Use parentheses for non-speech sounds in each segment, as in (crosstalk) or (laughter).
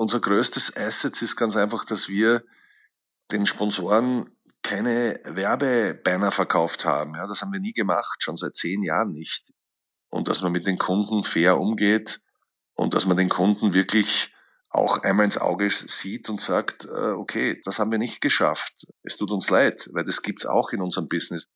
unser größtes Asset ist ganz einfach, dass wir den Sponsoren keine Werbebanner verkauft haben. Ja, das haben wir nie gemacht, schon seit zehn Jahren nicht. Und dass man mit den Kunden fair umgeht und dass man den Kunden wirklich auch einmal ins Auge sieht und sagt, äh, okay, das haben wir nicht geschafft. Es tut uns leid, weil das gibt's auch in unserem Business.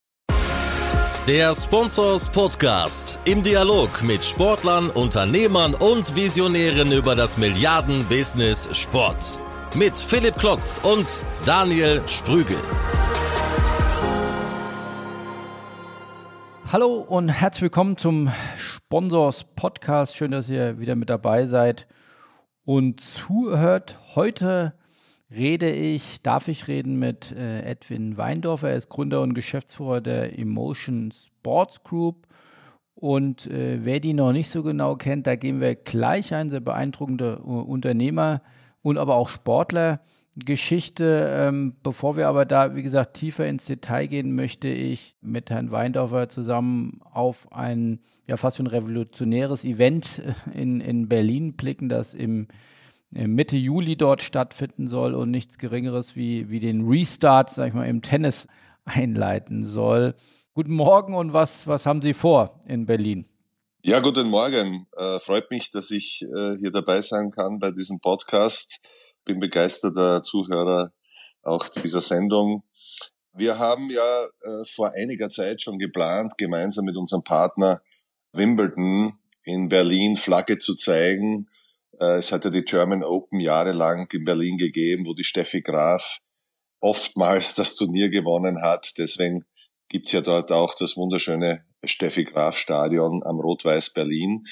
Der Sponsors Podcast im Dialog mit Sportlern, Unternehmern und Visionären über das Milliarden-Business Sport. Mit Philipp Klotz und Daniel Sprügel. Hallo und herzlich willkommen zum Sponsors Podcast. Schön, dass ihr wieder mit dabei seid und zuhört. Heute rede ich, darf ich reden mit äh, Edwin Weindorfer. Er ist Gründer und Geschäftsführer der Emotion Sports Group. Und äh, wer die noch nicht so genau kennt, da gehen wir gleich ein, sehr beeindruckende uh, Unternehmer und aber auch Sportler. Geschichte. Ähm, bevor wir aber da, wie gesagt, tiefer ins Detail gehen, möchte ich mit Herrn Weindorfer zusammen auf ein, ja, fast ein revolutionäres Event in, in Berlin blicken, das im Mitte Juli dort stattfinden soll und nichts Geringeres wie, wie den Restart, sag ich mal, im Tennis einleiten soll. Guten Morgen und was, was haben Sie vor in Berlin? Ja, guten Morgen. Äh, freut mich, dass ich äh, hier dabei sein kann bei diesem Podcast. Bin begeisterter Zuhörer auch dieser Sendung. Wir haben ja äh, vor einiger Zeit schon geplant, gemeinsam mit unserem Partner Wimbledon in Berlin Flagge zu zeigen äh, es hat ja die German Open jahrelang in Berlin gegeben, wo die Steffi Graf oftmals das Turnier gewonnen hat. Deswegen gibt's ja dort auch das wunderschöne Steffi Graf Stadion am Rot-Weiß Berlin.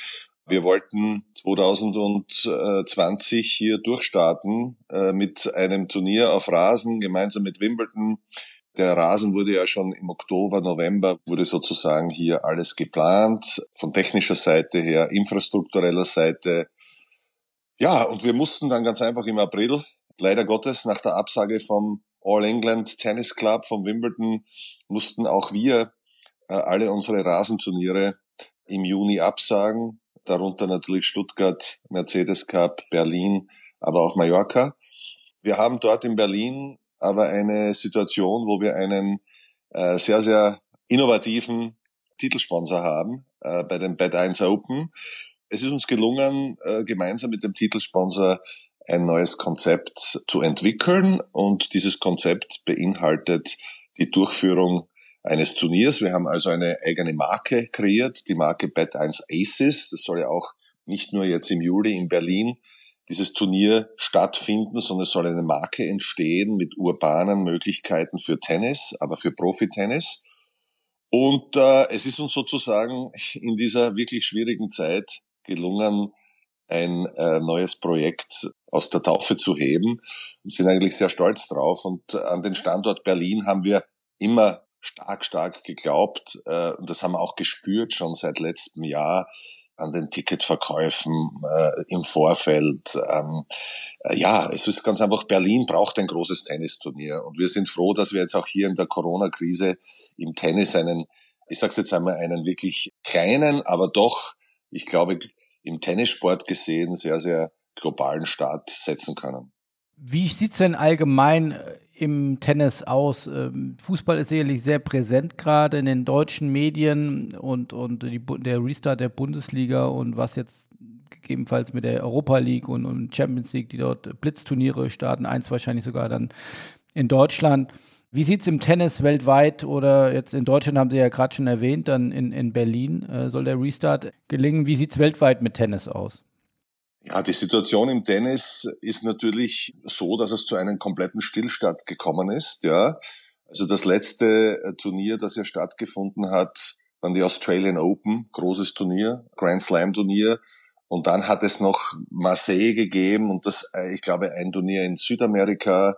Wir wollten 2020 hier durchstarten äh, mit einem Turnier auf Rasen gemeinsam mit Wimbledon. Der Rasen wurde ja schon im Oktober, November, wurde sozusagen hier alles geplant. Von technischer Seite her, infrastruktureller Seite, ja, und wir mussten dann ganz einfach im April, leider Gottes, nach der Absage vom All England Tennis Club von Wimbledon, mussten auch wir äh, alle unsere Rasenturniere im Juni absagen, darunter natürlich Stuttgart, Mercedes Cup, Berlin, aber auch Mallorca. Wir haben dort in Berlin aber eine Situation, wo wir einen äh, sehr, sehr innovativen Titelsponsor haben äh, bei den Bad 1 Open. Es ist uns gelungen, äh, gemeinsam mit dem Titelsponsor ein neues Konzept zu entwickeln und dieses Konzept beinhaltet die Durchführung eines Turniers. Wir haben also eine eigene Marke kreiert, die Marke Bet1 Aces. Das soll ja auch nicht nur jetzt im Juli in Berlin dieses Turnier stattfinden, sondern es soll eine Marke entstehen mit urbanen Möglichkeiten für Tennis, aber für Profi-Tennis. Und äh, es ist uns sozusagen in dieser wirklich schwierigen Zeit gelungen, ein äh, neues Projekt aus der Taufe zu heben und sind eigentlich sehr stolz drauf. Und an den Standort Berlin haben wir immer stark, stark geglaubt. Äh, und das haben wir auch gespürt schon seit letztem Jahr an den Ticketverkäufen äh, im Vorfeld. Ähm, äh, ja, es ist ganz einfach, Berlin braucht ein großes Tennisturnier. Und wir sind froh, dass wir jetzt auch hier in der Corona-Krise im Tennis einen, ich sage jetzt einmal, einen wirklich kleinen, aber doch ich glaube, im Tennissport gesehen sehr, sehr globalen Start setzen können. Wie sieht's denn allgemein äh, im Tennis aus? Ähm, Fußball ist sicherlich sehr präsent gerade in den deutschen Medien und, und die, der Restart der Bundesliga und was jetzt gegebenenfalls mit der Europa League und, und Champions League, die dort Blitzturniere starten, eins wahrscheinlich sogar dann in Deutschland. Wie sieht es im Tennis weltweit oder jetzt in Deutschland haben Sie ja gerade schon erwähnt, dann in, in Berlin äh, soll der Restart gelingen. Wie sieht es weltweit mit Tennis aus? Ja, die Situation im Tennis ist natürlich so, dass es zu einem kompletten Stillstand gekommen ist. Ja, also das letzte äh, Turnier, das ja stattgefunden hat, waren die Australian Open, großes Turnier, Grand Slam Turnier. Und dann hat es noch Marseille gegeben und das, äh, ich glaube, ein Turnier in Südamerika,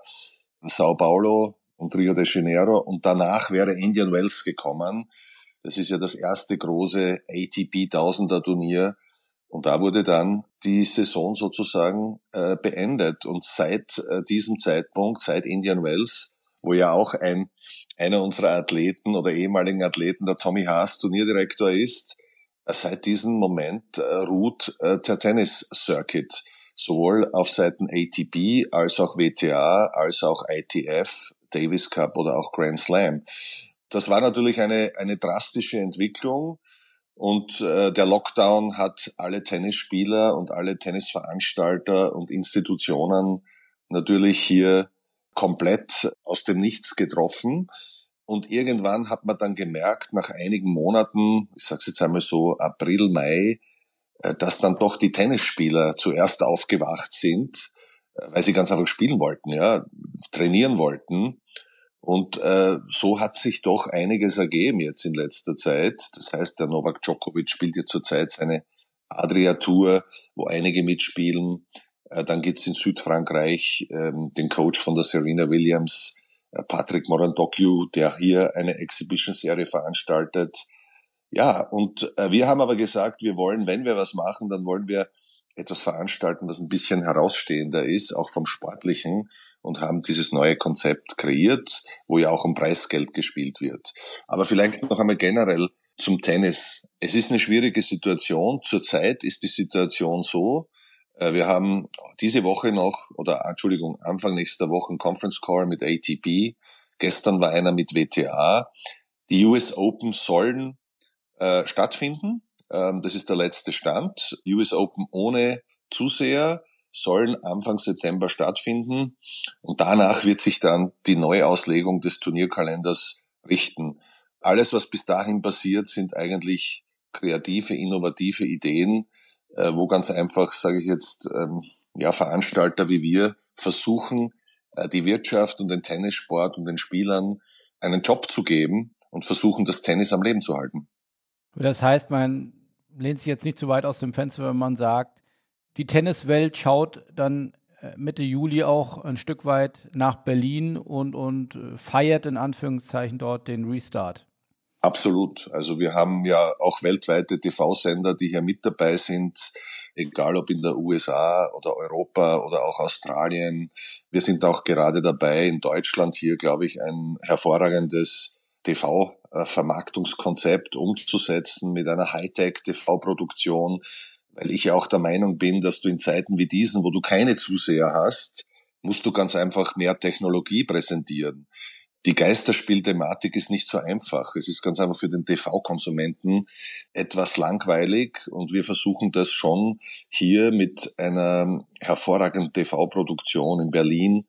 Sao Paulo, und Rio de Janeiro und danach wäre Indian Wells gekommen. Das ist ja das erste große ATP Tausender Turnier und da wurde dann die Saison sozusagen äh, beendet und seit äh, diesem Zeitpunkt, seit Indian Wells, wo ja auch ein einer unserer Athleten oder ehemaligen Athleten, der Tommy Haas, Turnierdirektor ist, äh, seit diesem Moment äh, ruht äh, der Tennis Circuit. sowohl auf Seiten ATP als auch WTA, als auch ITF, Davis Cup oder auch Grand Slam. Das war natürlich eine, eine drastische Entwicklung. Und äh, der Lockdown hat alle Tennisspieler und alle Tennisveranstalter und Institutionen natürlich hier komplett aus dem Nichts getroffen. Und irgendwann hat man dann gemerkt, nach einigen Monaten, ich sage jetzt einmal so April, Mai, äh, dass dann doch die Tennisspieler zuerst aufgewacht sind, weil sie ganz einfach spielen wollten, ja, trainieren wollten. Und äh, so hat sich doch einiges ergeben jetzt in letzter Zeit. Das heißt, der Novak Djokovic spielt jetzt zurzeit seine Adria-Tour, wo einige mitspielen. Äh, dann gibt's in Südfrankreich ähm, den Coach von der Serena Williams, äh, Patrick Morandoglu, der hier eine Exhibition-Serie veranstaltet. Ja, und äh, wir haben aber gesagt, wir wollen, wenn wir was machen, dann wollen wir etwas veranstalten, was ein bisschen herausstehender ist, auch vom Sportlichen und haben dieses neue Konzept kreiert, wo ja auch um Preisgeld gespielt wird. Aber vielleicht noch einmal generell zum Tennis. Es ist eine schwierige Situation. Zurzeit ist die Situation so, äh, wir haben diese Woche noch, oder Entschuldigung, Anfang nächster Woche einen Conference Call mit ATP. Gestern war einer mit WTA. Die US Open sollen äh, stattfinden. Ähm, das ist der letzte Stand. US Open ohne Zuseher sollen Anfang September stattfinden und danach wird sich dann die Neuauslegung des Turnierkalenders richten. Alles, was bis dahin passiert, sind eigentlich kreative, innovative Ideen, äh, wo ganz einfach, sage ich jetzt, ähm, ja, Veranstalter wie wir versuchen, äh, die Wirtschaft und den Tennissport und den Spielern einen Job zu geben und versuchen, das Tennis am Leben zu halten. Das heißt, man lehnt sich jetzt nicht zu weit aus dem Fenster, wenn man sagt, die Tenniswelt schaut dann äh, Mitte Juli auch ein Stück weit nach Berlin und, und äh, feiert in Anführungszeichen dort den Restart. Absolut. Also wir haben ja auch weltweite TV-Sender, die hier mit dabei sind, egal ob in der USA oder Europa oder auch Australien. Wir sind auch gerade dabei, in Deutschland hier, glaube ich, ein hervorragendes TV-Vermarktungskonzept umzusetzen mit einer Hightech-TV-Produktion, weil ich ja auch der Meinung bin, dass du in Zeiten wie diesen, wo du keine Zuseher hast, musst du ganz einfach mehr Technologie präsentieren. Die Geisterspielthematik ist nicht so einfach. Es ist ganz einfach für den TV-Konsumenten etwas langweilig und wir versuchen das schon hier mit einer hervorragenden TV-Produktion in Berlin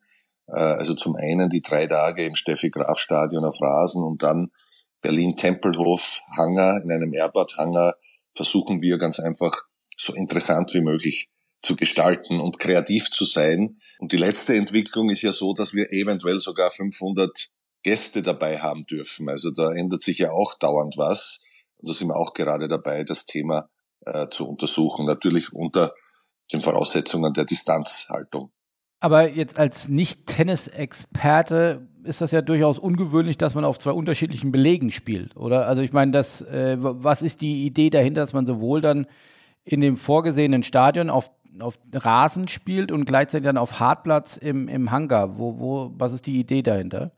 äh, also zum einen die drei Tage im Steffi Graf Stadion auf Rasen und dann Berlin Tempelhof Hangar in einem Airport Hangar versuchen wir ganz einfach so interessant wie möglich zu gestalten und kreativ zu sein. Und die letzte Entwicklung ist ja so, dass wir eventuell sogar 500 Gäste dabei haben dürfen. Also da ändert sich ja auch dauernd was. Und da sind wir auch gerade dabei, das Thema äh, zu untersuchen. Natürlich unter den Voraussetzungen der Distanzhaltung. Aber jetzt als Nicht-Tennis-Experte ist das ja durchaus ungewöhnlich, dass man auf zwei unterschiedlichen Belegen spielt, oder? Also ich meine, das, äh, was ist die Idee dahinter, dass man sowohl dann in dem vorgesehenen Stadion auf, auf Rasen spielt und gleichzeitig dann auf Hartplatz im, im Hangar? Wo, wo, was ist die Idee dahinter?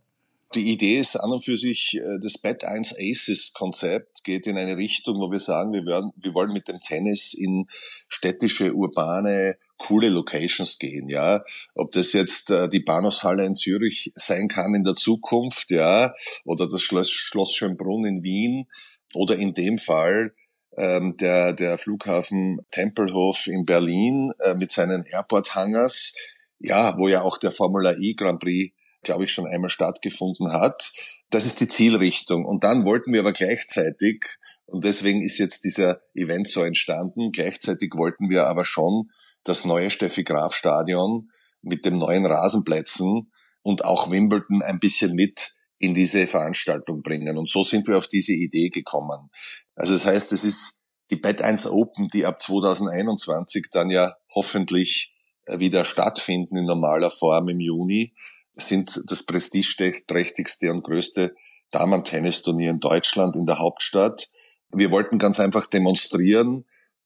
Die Idee ist an und für sich, äh, das Bad 1 Aces Konzept geht in eine Richtung, wo wir sagen, wir, werden, wir wollen mit dem Tennis in städtische, urbane coole Locations gehen, ja. Ob das jetzt äh, die Bahnhofshalle in Zürich sein kann in der Zukunft, ja, oder das Schloss, Schloss Schönbrunn in Wien, oder in dem Fall ähm, der, der Flughafen Tempelhof in Berlin äh, mit seinen Airport-Hangars, ja, wo ja auch der Formula E Grand Prix, glaube ich, schon einmal stattgefunden hat. Das ist die Zielrichtung. Und dann wollten wir aber gleichzeitig, und deswegen ist jetzt dieser Event so entstanden, gleichzeitig wollten wir aber schon das neue Steffi Graf Stadion mit den neuen Rasenplätzen und auch Wimbledon ein bisschen mit in diese Veranstaltung bringen. Und so sind wir auf diese Idee gekommen. Also das heißt, es ist die Bad 1 Open, die ab 2021 dann ja hoffentlich äh, wieder stattfinden in normaler Form im Juni, sind das prestigeträchtigste und größte Damen-Tennisturnier in Deutschland, in der Hauptstadt. Wir wollten ganz einfach demonstrieren,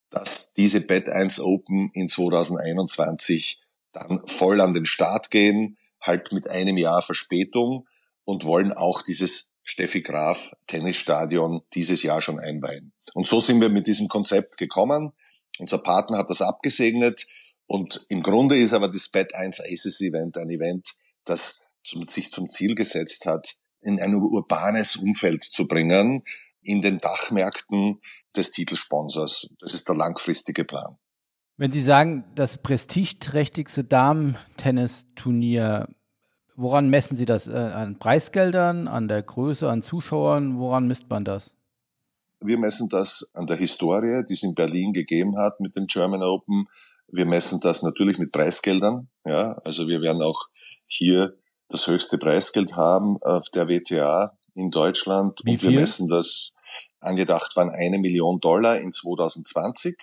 dass diese Bad 1 Open in 2021 dann voll an den Start gehen, halt mit einem Jahr Verspätung und wollen auch dieses Steffi Graf Tennisstadion dieses Jahr schon einweihen. Und so sind wir mit diesem Konzept gekommen. Unser Partner hat das abgesegnet Und im Grunde ist aber das Bad 1 Aces Event ein Event, das zum, sich zum Ziel gesetzt hat, in ein urbanes Umfeld zu bringen, in den Dachmärkten des Titelsponsors. Das ist der langfristige Plan. Wenn Sie sagen, das prestigeträchtigste Damen-Tennisturnier, woran messen Sie das? Äh, an Preisgeldern, an der Größe, an Zuschauern? Woran misst man das? Wir messen das an der Historie, die es in Berlin gegeben hat mit dem German Open. Wir messen das natürlich mit Preisgeldern. Ja, also wir werden auch hier das höchste Preisgeld haben auf der WTA in Deutschland. Wie und wir messen das angedacht waren eine Million Dollar in 2020.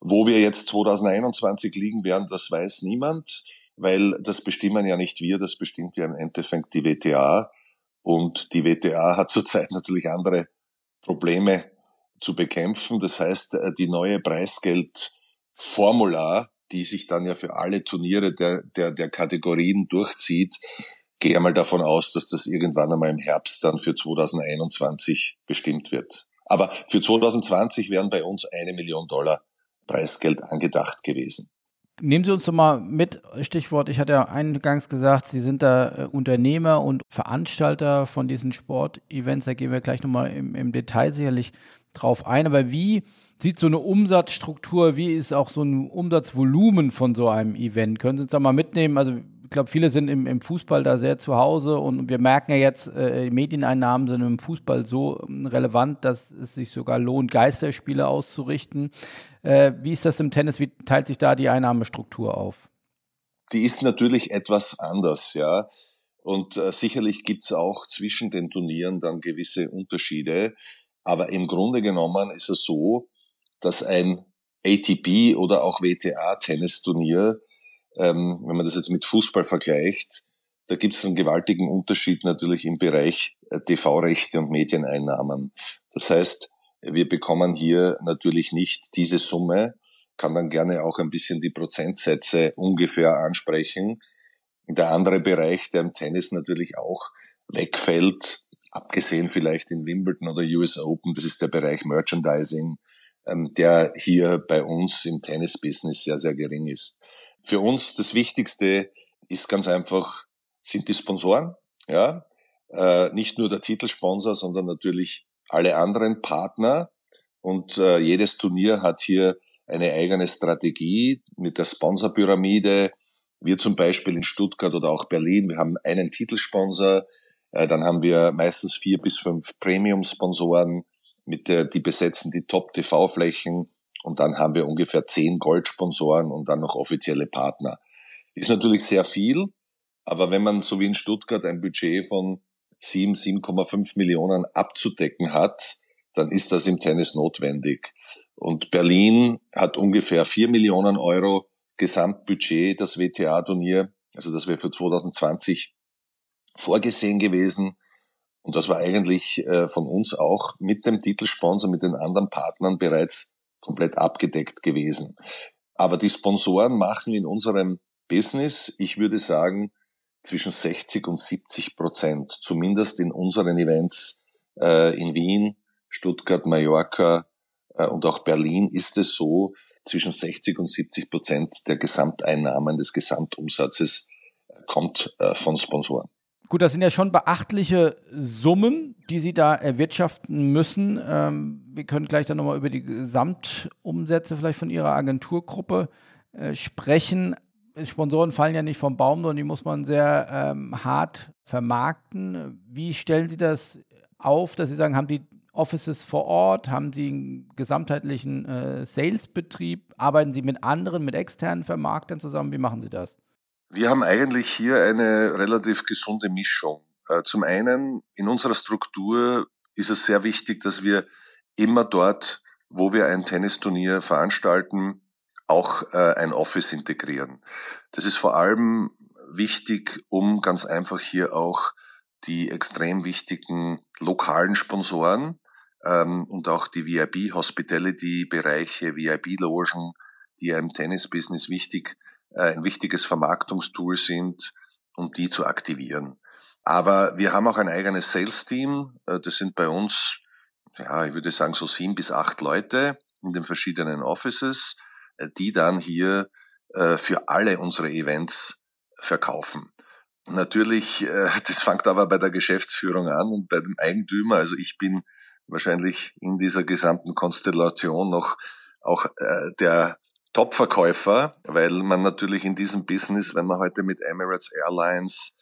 Wo wir jetzt 2021 liegen werden, das weiß niemand, weil das bestimmen ja nicht wir, das bestimmt ja im Endeffekt die WTA. Und die WTA hat (laughs) zurzeit natürlich andere Probleme zu bekämpfen. Das heißt, äh, die neue Preisgeldformular, die sich dann ja für alle Turniere der, der, der Kategorien durchzieht, gehe einmal davon aus, dass das irgendwann einmal im Herbst dann für 2021 bestimmt wird. Aber für 2020 wären bei uns eine Million Dollar Preisgeld angedacht gewesen. Nehmen Sie uns doch mal mit, Stichwort, ich hatte ja eingangs gesagt, Sie sind da äh, Unternehmer und Veranstalter von diesen Sportevents, da gehen wir gleich nochmal im, im Detail sicherlich drauf ein, aber wie sieht so eine Umsatzstruktur, wie ist auch so ein Umsatzvolumen von so einem Event? Können Sie uns da mal mitnehmen? Also ich glaube, viele sind im, im, Fußball da sehr zu Hause und wir merken ja jetzt, äh, Medieneinnahmen sind im Fußball so ähm, relevant, dass es sich sogar lohnt, Geisterspiele auszurichten. Äh, wie ist das im Tennis? Wie teilt sich da die Einnahmestruktur auf? Die ist natürlich etwas anders, ja. Und äh, sicherlich gibt's auch zwischen den Turnieren dann gewisse Unterschiede. Aber im Grunde genommen ist es so, dass ein ATP oder auch WTA-Tennisturnier ähm, wenn man das jetzt mit Fußball vergleicht, da gibt es einen gewaltigen Unterschied natürlich im Bereich äh, TV-Rechte und Medieneinnahmen. Das heißt, wir bekommen hier natürlich nicht diese Summe, kann dann gerne auch ein bisschen die Prozentsätze ungefähr ansprechen. Der andere Bereich, der im Tennis natürlich auch wegfällt, abgesehen vielleicht in Wimbledon oder US Open, das ist der Bereich Merchandising, ähm, der hier bei uns im Tennis-Business sehr, sehr gering ist. Für uns das Wichtigste ist ganz einfach, sind die Sponsoren, ja, äh, nicht nur der Titelsponsor, sondern natürlich alle anderen Partner. Und äh, jedes Turnier hat hier eine eigene Strategie mit der Sponsorpyramide. Wir zum Beispiel in Stuttgart oder auch Berlin, wir haben einen Titelsponsor, dann haben wir meistens vier bis fünf Premium-Sponsoren, mit der, die besetzen die Top-TV-Flächen und dann haben wir ungefähr zehn Goldsponsoren und dann noch offizielle Partner. Ist natürlich sehr viel, aber wenn man so wie in Stuttgart ein Budget von 7, 7,5 Millionen abzudecken hat, dann ist das im Tennis notwendig. Und Berlin hat ungefähr 4 Millionen Euro Gesamtbudget, das WTA-Turnier, also das wäre für 2020 vorgesehen gewesen. Und das war eigentlich äh, von uns auch mit dem Titelsponsor, mit den anderen Partnern bereits komplett abgedeckt gewesen. Aber die Sponsoren machen in unserem Business, ich würde sagen, zwischen 60 und 70 Prozent, zumindest in unseren Events äh, in Wien, Stuttgart, Mallorca äh, und auch Berlin ist es so, zwischen 60 und 70 Prozent der Gesamteinnahmen des Gesamtumsatzes kommt von Sponsoren. Gut, das sind ja schon beachtliche Summen, die Sie da erwirtschaften müssen. Ähm, wir können gleich dann nochmal über die Gesamtumsätze vielleicht von Ihrer Agenturgruppe äh, sprechen. Sponsoren fallen ja nicht vom Baum, sondern die muss man sehr ähm, hart vermarkten. Wie stellen Sie das auf, dass Sie sagen, haben die Offices vor Ort, haben Sie einen gesamtheitlichen äh, Salesbetrieb, arbeiten Sie mit anderen, mit externen Vermarktern zusammen? Wie machen Sie das? Wir haben eigentlich hier eine relativ gesunde Mischung. Äh, zum einen, in unserer Struktur ist es sehr wichtig, dass wir immer dort, wo wir ein Tennisturnier veranstalten, auch äh, ein Office integrieren. Das ist vor allem wichtig, um ganz einfach hier auch die extrem wichtigen lokalen Sponsoren ähm, und auch die VIP Hospitality Bereiche, VIP Logen, die ja im Tennisbusiness wichtig ein wichtiges Vermarktungstool sind, um die zu aktivieren. Aber wir haben auch ein eigenes Sales-Team. Äh, das sind bei uns, ja, ich würde sagen, so sieben bis acht Leute in den verschiedenen Offices, äh, die dann hier äh, für alle unsere Events verkaufen. Natürlich, äh, (laughs) das fängt aber bei der Geschäftsführung an und bei dem Eigentümer. Also ich bin wahrscheinlich in dieser gesamten Konstellation noch auch äh, der Top-Verkäufer, weil man natürlich in diesem Business, wenn man heute mit Emirates Airlines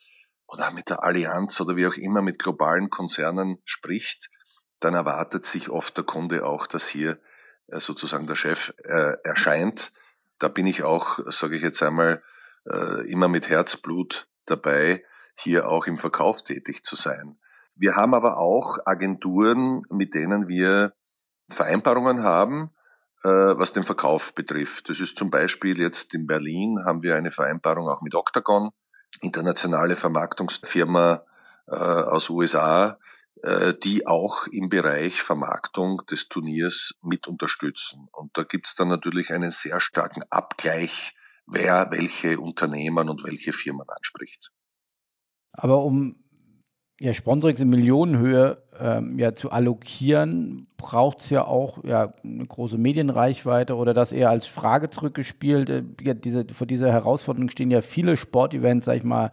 oder mit der Allianz oder wie auch immer mit globalen Konzernen spricht, dann erwartet sich oft der Kunde auch, dass hier äh, sozusagen der Chef äh, erscheint. Da bin ich auch, sage ich jetzt einmal, äh, immer mit Herzblut dabei, hier auch im Verkauf tätig zu sein. Wir haben aber auch Agenturen, mit denen wir Vereinbarungen haben, was den Verkauf betrifft. Das ist zum Beispiel jetzt in Berlin haben wir eine Vereinbarung auch mit Octagon, internationale Vermarktungsfirma äh, aus USA, äh, die auch im Bereich Vermarktung des Turniers mit unterstützen. Und da gibt's dann natürlich einen sehr starken Abgleich, wer welche Unternehmen und welche Firmen anspricht. Aber um ja, Sponsorings in Millionenhöhe ähm, ja, zu allokieren, braucht es ja auch ja, eine große Medienreichweite oder das eher als Frage zurückgespielt. Äh, ja, diese, vor dieser Herausforderung stehen ja viele Sportevents, sag ich mal,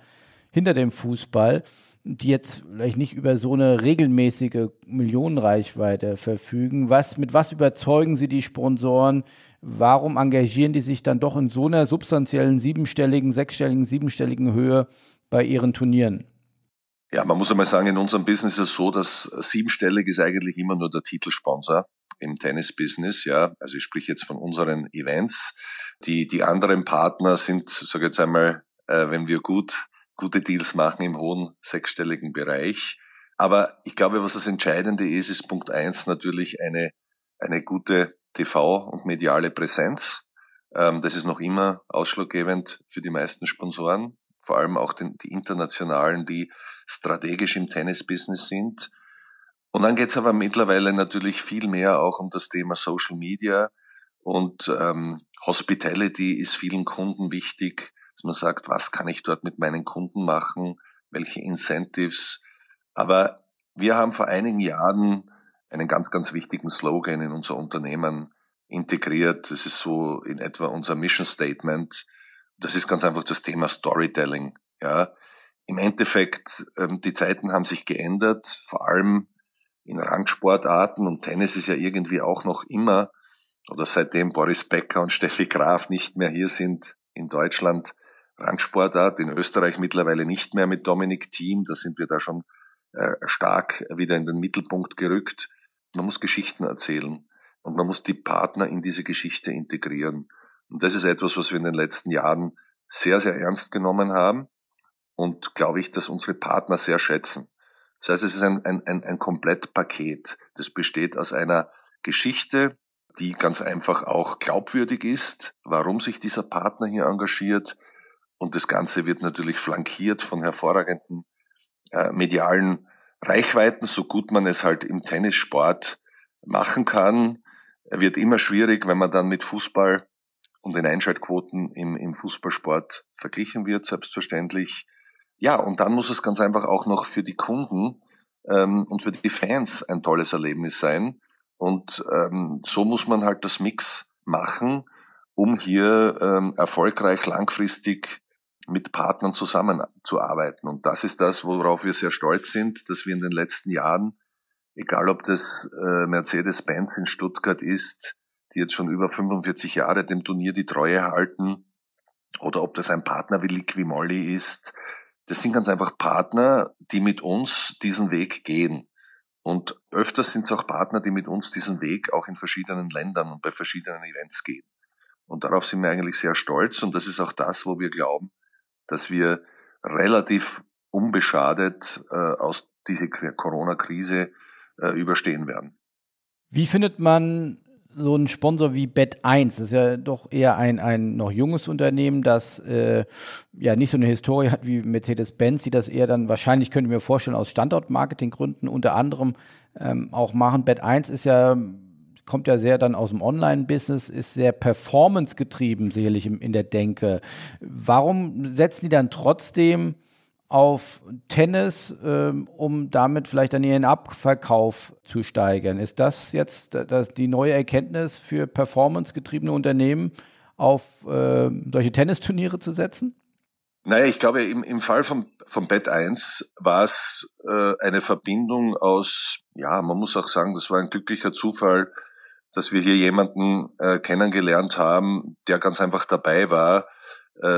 hinter dem Fußball, die jetzt vielleicht nicht über so eine regelmäßige Millionenreichweite verfügen. Was, mit was überzeugen Sie die Sponsoren? Warum engagieren die sich dann doch in so einer substanziellen siebenstelligen, sechsstelligen, siebenstelligen Höhe bei ihren Turnieren? Ja, man muss einmal sagen, in unserem Business ist es so, dass siebenstellig ist eigentlich immer nur der Titelsponsor im Tennis-Business, ja. Also ich spreche jetzt von unseren Events. Die, die anderen Partner sind, sage jetzt einmal, äh, wenn wir gut, gute Deals machen im hohen sechsstelligen Bereich. Aber ich glaube, was das Entscheidende ist, ist Punkt eins natürlich eine, eine gute TV- und mediale Präsenz. Ähm, das ist noch immer ausschlaggebend für die meisten Sponsoren vor allem auch den, die internationalen, die strategisch im Tennis-Business sind. Und dann geht's aber mittlerweile natürlich viel mehr auch um das Thema Social Media und ähm, Hospitality ist vielen Kunden wichtig, dass man sagt, was kann ich dort mit meinen Kunden machen, welche Incentives. Aber wir haben vor einigen Jahren einen ganz, ganz wichtigen Slogan in unser Unternehmen integriert. Das ist so in etwa unser Mission Statement das ist ganz einfach das Thema Storytelling. Ja, im Endeffekt, ähm, die Zeiten haben sich geändert, vor allem in Rangsportarten und Tennis ist ja irgendwie auch noch immer, oder seitdem Boris Becker und (laughs) Steffi Graf nicht mehr hier sind in Deutschland, Rangsportart, in Österreich mittlerweile nicht mehr mit Dominik Thiem, da sind wir da schon äh, stark wieder in den Mittelpunkt gerückt. Man muss Geschichten erzählen und man muss die Partner in diese Geschichte integrieren. Und das ist etwas, was wir in den letzten Jahren sehr, sehr ernst genommen haben und glaube ich, dass unsere Partner sehr schätzen. Das heißt, es ist ein, ein, ein, ein Komplettpaket. Das besteht aus einer Geschichte, die ganz einfach auch glaubwürdig ist, warum sich dieser Partner hier engagiert. Und das Ganze wird natürlich flankiert von hervorragenden äh, medialen Reichweiten, so gut man es halt im Tennissport machen kann. Er wird immer schwierig, wenn man dann mit Fußball und den Einschaltquoten im, im Fußballsport verglichen wird, selbstverständlich. Ja, und dann muss es ganz einfach auch noch für die Kunden ähm, und für die Fans ein tolles Erlebnis sein. Und ähm, so muss man halt das Mix machen, um hier ähm, erfolgreich langfristig mit Partnern zusammenzuarbeiten. Und das ist das, worauf wir sehr stolz sind, dass wir in den letzten Jahren, egal ob das äh, Mercedes-Benz in Stuttgart ist, die jetzt schon über 45 Jahre dem Turnier die Treue halten, oder ob das ein Partner wie Liquimolli ist. Das sind ganz einfach Partner, die mit uns diesen Weg gehen. Und öfters sind es auch Partner, die mit uns diesen Weg auch in verschiedenen Ländern und bei verschiedenen Events gehen. Und darauf sind wir eigentlich sehr stolz. Und das ist auch das, wo wir glauben, dass wir relativ unbeschadet äh, aus dieser Corona-Krise äh, überstehen werden. Wie findet man so ein Sponsor wie Bet1, das ist ja doch eher ein, ein noch junges Unternehmen, das äh, ja nicht so eine Historie hat wie Mercedes-Benz, die das eher dann wahrscheinlich, könnte ich mir vorstellen, aus Standortmarketinggründen unter anderem ähm, auch machen. Bet1 ist ja, kommt ja sehr dann aus dem Online-Business, ist sehr performance-getrieben, sicherlich in, in der Denke. Warum setzen die dann trotzdem auf Tennis, ähm, um damit vielleicht dann ihren Abverkauf zu steigern. Ist das jetzt das, die neue Erkenntnis für performancegetriebene Unternehmen, auf äh, solche Tennisturniere zu setzen? Naja, ich glaube, im, im Fall von, von Bet 1 war es äh, eine Verbindung aus, ja, man muss auch sagen, das war ein glücklicher Zufall, dass wir hier jemanden äh, kennengelernt haben, der ganz einfach dabei war,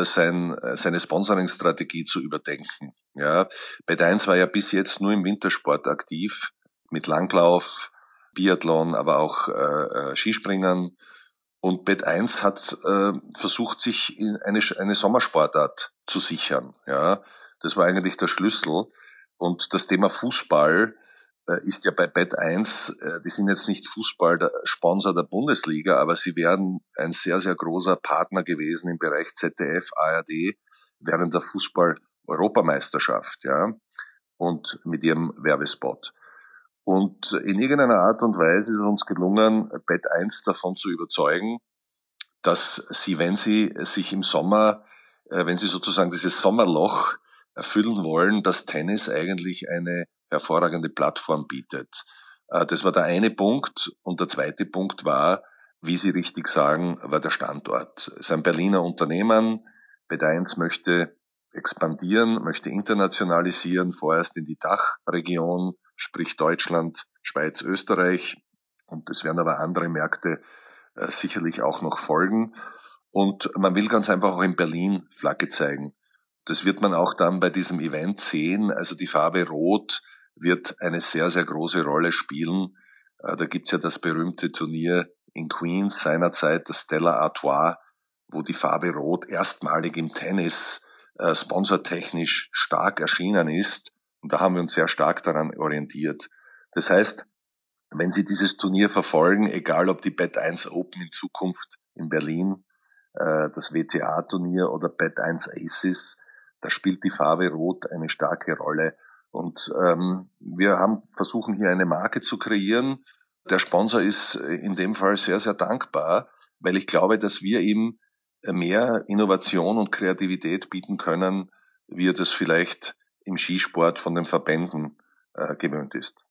sein, äh, seine Sponsoring-Strategie zu überdenken. Ja, Bet 1 war ja bis jetzt nur im Wintersport aktiv, mit Langlauf, Biathlon, aber auch äh, äh Skispringen. Und Bet 1 hat äh, versucht, sich in eine, eine Sommersportart zu sichern. Ja, das war eigentlich der Schlüssel. Und das Thema Fußball äh, ist ja bei Bet 1, äh, die sind jetzt nicht Fußball der Sponsor der Bundesliga, aber sie werden ein sehr, sehr großer Partner gewesen im Bereich ZDF, ARD während der Fußball-Europameisterschaft, ja, und mit ihrem Werbespot. Und in irgendeiner Art und Weise ist es uns gelungen, Bet 1 davon zu überzeugen, dass sie, wenn sie sich im Sommer, äh, wenn sie sozusagen dieses Sommerloch erfüllen wollen, dass Tennis eigentlich eine hervorragende Plattform bietet. Äh, das war der eine Punkt. Und der zweite Punkt war, wie Sie richtig sagen, war der Standort. Es ist ein Berliner Unternehmen. Bet 1 möchte expandieren, möchte internationalisieren, vorerst in die Dachregion, sprich Deutschland, Schweiz, Österreich. Und es werden aber andere Märkte äh, sicherlich auch noch folgen. Und man will ganz einfach auch in Berlin Flagge zeigen. Das wird man auch dann bei diesem Event sehen. Also die Farbe Rot wird eine sehr, sehr große Rolle spielen. Äh, da gibt's ja das berühmte Turnier in Queens seinerzeit, das Stella Artois, wo die Farbe Rot erstmalig im Tennis äh, sponsortechnisch stark erschienen ist. Und da haben wir uns sehr stark daran orientiert. Das heißt, wenn Sie dieses Turnier verfolgen, egal ob die Bet 1 Open in Zukunft in Berlin, äh, das WTA-Turnier oder Bet 1 Aces, da spielt die Farbe Rot eine starke Rolle. Und ähm, wir haben versuchen hier eine Marke zu kreieren. Der Sponsor ist in dem Fall sehr, sehr dankbar, weil ich glaube, dass wir ihm mehr Innovation und Kreativität bieten können, wie er das vielleicht im Skisport von den Verbänden äh, gewöhnt ist.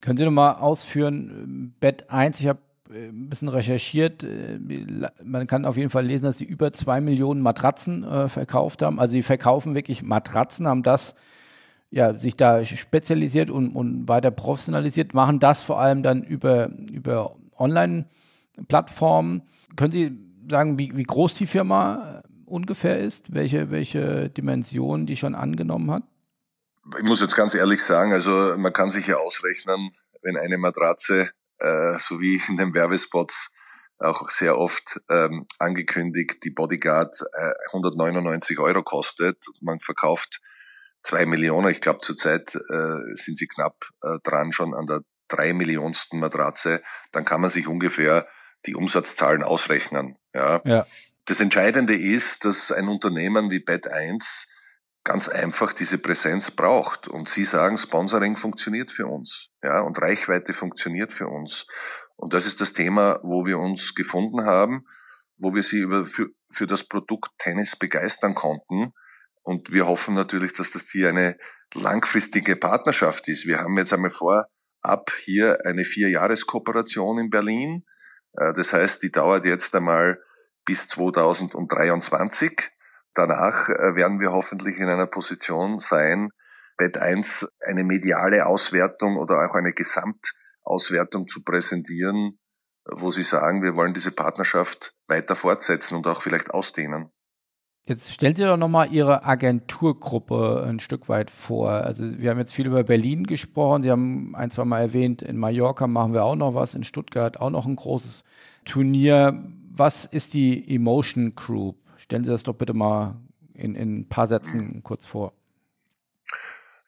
Können Sie nochmal ausführen, Bett 1, ich habe äh, ein bisschen recherchiert, äh, man kann auf jeden Fall lesen, dass sie über zwei Millionen Matratzen äh, verkauft haben. Also sie verkaufen wirklich Matratzen, haben das ja, sich da spezialisiert und, und weiter professionalisiert, machen das vor allem dann über, über Online-Plattformen. Können Sie sagen, wie, wie groß die Firma ungefähr ist, welche, welche Dimension die schon angenommen hat? ich muss jetzt ganz ehrlich sagen, also man kann sich ja ausrechnen, wenn eine Matratze, äh, so wie in den Werbespots auch sehr oft ähm, angekündigt, die Bodyguard äh, 199 Euro kostet, man verkauft zwei Millionen, ich glaube zurzeit äh, sind sie knapp äh, dran schon an der drei Millionsten Matratze, dann kann man sich ungefähr die Umsatzzahlen ausrechnen. Ja. ja. Das Entscheidende ist, dass ein Unternehmen wie Bed 1 ganz einfach diese Präsenz braucht. Und Sie sagen, Sponsoring funktioniert für uns, ja, und Reichweite funktioniert für uns. Und das ist das Thema, wo wir uns gefunden haben, wo wir Sie über, für, für das Produkt Tennis begeistern konnten. Und wir hoffen natürlich, dass das hier eine langfristige Partnerschaft ist. Wir haben jetzt einmal vor, ab hier eine Vierjahreskooperation in Berlin. Äh, das heißt, die dauert jetzt einmal bis 2023. Danach äh, werden wir hoffentlich in einer Position sein, Bett 1 eine mediale Auswertung oder auch eine Gesamtauswertung zu präsentieren, wo Sie sagen, wir wollen diese Partnerschaft weiter fortsetzen und auch vielleicht ausdehnen. Jetzt stellen Sie doch nochmal Ihre Agenturgruppe ein Stück weit vor. Also wir haben jetzt viel über Berlin gesprochen. Sie haben ein, zwei Mal erwähnt, in Mallorca machen wir auch noch was, in Stuttgart auch noch ein großes Turnier. Was ist die Emotion Group? Stellen Sie das doch bitte mal in, in ein paar Sätzen kurz vor.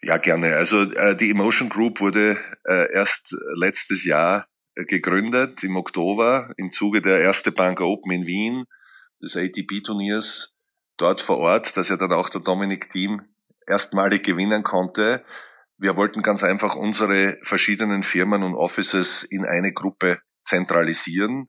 Ja, gerne. Also äh, die Emotion Group wurde äh, erst letztes Jahr äh, gegründet, im Oktober, im Zuge der Erste Bank Open in Wien, des ATP-Turniers dort vor Ort, das ja dann auch der Dominik Team erstmalig gewinnen konnte. Wir wollten ganz einfach unsere verschiedenen Firmen und Offices in eine Gruppe zentralisieren.